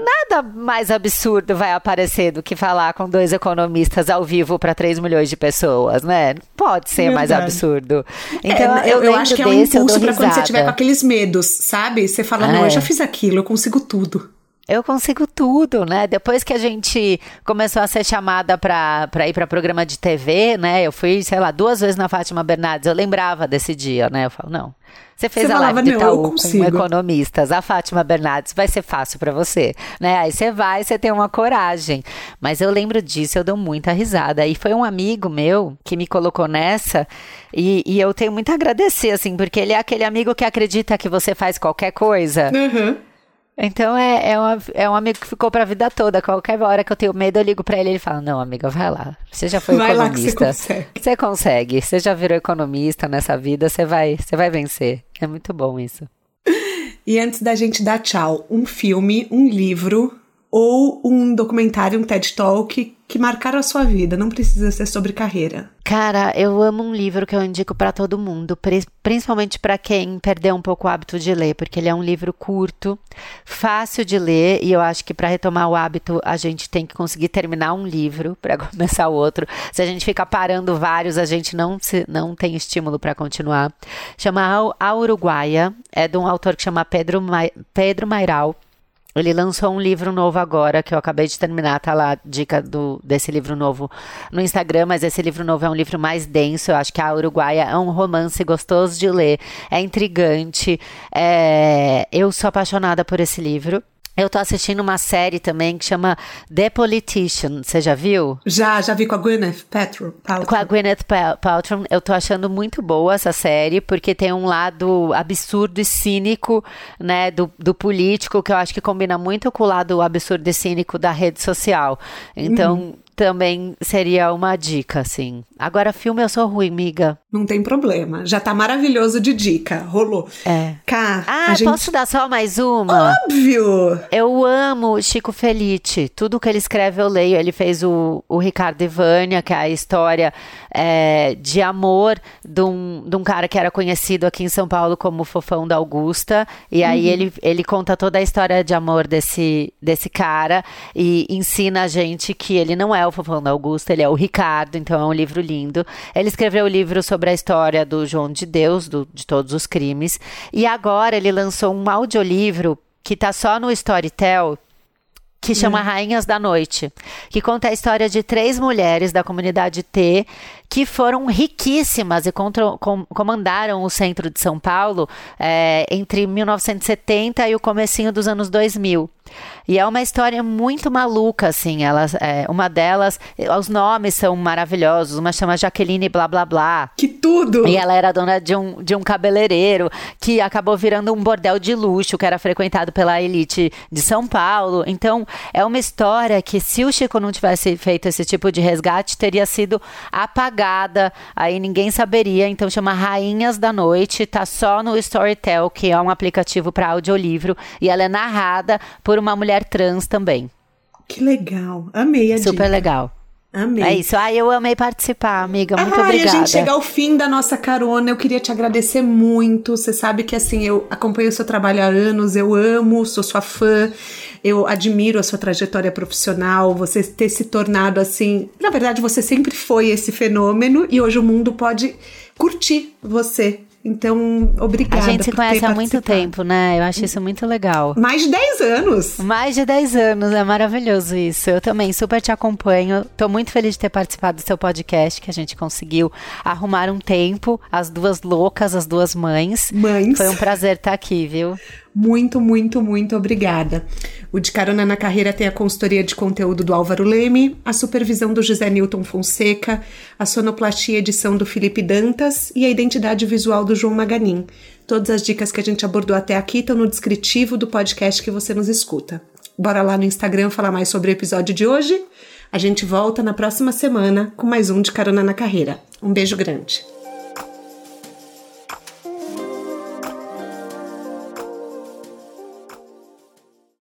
Speaker 2: nada mais absurdo vai aparecer do que falar com dois economistas ao vivo para 3 milhões de pessoas, né? Pode ser Verdade. mais absurdo. Então,
Speaker 1: é, eu, eu acho que é um impulso para quando você tiver com aqueles medos, sabe? Você fala, não, eu é. já fiz aquilo, eu consigo tudo
Speaker 2: eu consigo tudo, né? Depois que a gente começou a ser chamada para ir para programa de TV, né? Eu fui, sei lá, duas vezes na Fátima Bernardes. Eu lembrava desse dia, né? Eu falo, não. Você fez você a live de Itaú com economistas, a Fátima Bernardes, vai ser fácil para você, né? Aí você vai, você tem uma coragem. Mas eu lembro disso, eu dou muita risada. E foi um amigo meu que me colocou nessa e, e eu tenho muito a agradecer, assim, porque ele é aquele amigo que acredita que você faz qualquer coisa. Uhum. Então é, é, uma, é um amigo que ficou pra vida toda. Qualquer hora que eu tenho medo, eu ligo pra ele e ele fala: Não, amiga, vai lá. Você já foi vai economista. Lá que você, consegue. você consegue. Você já virou economista nessa vida, você vai, você vai vencer. É muito bom isso.
Speaker 1: E antes da gente dar tchau, um filme, um livro ou um documentário, um TED Talk que marcaram a sua vida, não precisa ser sobre carreira.
Speaker 2: Cara, eu amo um livro que eu indico para todo mundo, principalmente para quem perdeu um pouco o hábito de ler, porque ele é um livro curto, fácil de ler e eu acho que para retomar o hábito a gente tem que conseguir terminar um livro para começar o outro. Se a gente fica parando vários, a gente não se, não tem estímulo para continuar. Chama A Uruguaia, é de um autor que chama Pedro Ma Pedro Mairal. Ele lançou um livro novo agora, que eu acabei de terminar, tá lá, dica do, desse livro novo no Instagram, mas esse livro novo é um livro mais denso, eu acho que a Uruguaia é um romance gostoso de ler, é intrigante, é... eu sou apaixonada por esse livro. Eu tô assistindo uma série também que chama The Politician. Você já viu?
Speaker 1: Já, já vi com a Gwyneth Paltrow.
Speaker 2: Com a Gwyneth Paltrow. Eu tô achando muito boa essa série, porque tem um lado absurdo e cínico, né, do, do político, que eu acho que combina muito com o lado absurdo e cínico da rede social. Então, uhum também seria uma dica, assim. Agora, filme eu sou ruim, miga.
Speaker 1: Não tem problema. Já tá maravilhoso de dica. Rolou.
Speaker 2: É.
Speaker 1: Cá,
Speaker 2: ah, gente... posso dar só mais uma?
Speaker 1: Óbvio!
Speaker 2: Eu amo Chico Felice. Tudo que ele escreve eu leio. Ele fez o, o Ricardo Ivânia, que é a história é, de amor de um, de um cara que era conhecido aqui em São Paulo como Fofão da Augusta. E aí uhum. ele, ele conta toda a história de amor desse, desse cara e ensina a gente que ele não é o Fofão da Augusta, ele é o Ricardo, então é um livro lindo. Ele escreveu o livro sobre a história do João de Deus, do, de todos os crimes. E agora ele lançou um audiolivro que tá só no Storytel, que chama hum. Rainhas da Noite, que conta a história de três mulheres da comunidade T que foram riquíssimas e com, comandaram o centro de São Paulo é, entre 1970 e o comecinho dos anos 2000. E é uma história muito maluca, assim. Elas, é, uma delas, os nomes são maravilhosos. Uma chama Jaqueline Blá Blá Blá.
Speaker 1: Que tudo!
Speaker 2: E ela era dona de um, de um cabeleireiro que acabou virando um bordel de luxo que era frequentado pela elite de São Paulo. Então, é uma história que, se o Chico não tivesse feito esse tipo de resgate, teria sido apagada. Aí ninguém saberia. Então, chama Rainhas da Noite. Tá só no Storytel, que é um aplicativo para audiolivro. E ela é narrada por uma mulher trans também.
Speaker 1: Que legal. Amei a
Speaker 2: Super
Speaker 1: dica.
Speaker 2: legal.
Speaker 1: Amei.
Speaker 2: É isso. Ah, eu amei participar, amiga. Muito
Speaker 1: ah,
Speaker 2: obrigada.
Speaker 1: E a gente chega ao fim da nossa carona. Eu queria te agradecer muito. Você sabe que assim, eu acompanho o seu trabalho há anos, eu amo, sou sua fã. Eu admiro a sua trajetória profissional, você ter se tornado assim. Na verdade, você sempre foi esse fenômeno e hoje o mundo pode curtir você então, obrigada.
Speaker 2: A gente se conhece há muito tempo, né? Eu acho isso muito legal.
Speaker 1: Mais de 10 anos.
Speaker 2: Mais de 10 anos, é maravilhoso isso. Eu também super te acompanho. Tô muito feliz de ter participado do seu podcast, que a gente conseguiu arrumar um tempo, as duas loucas, as duas mães.
Speaker 1: Mães.
Speaker 2: Foi um prazer estar aqui, viu?
Speaker 1: Muito, muito, muito obrigada. O De Carona na Carreira tem a consultoria de conteúdo do Álvaro Leme, a supervisão do José Newton Fonseca, a sonoplastia e edição do Felipe Dantas e a identidade visual do João Maganin. Todas as dicas que a gente abordou até aqui estão no descritivo do podcast que você nos escuta. Bora lá no Instagram falar mais sobre o episódio de hoje? A gente volta na próxima semana com mais um De Carona na Carreira. Um beijo grande.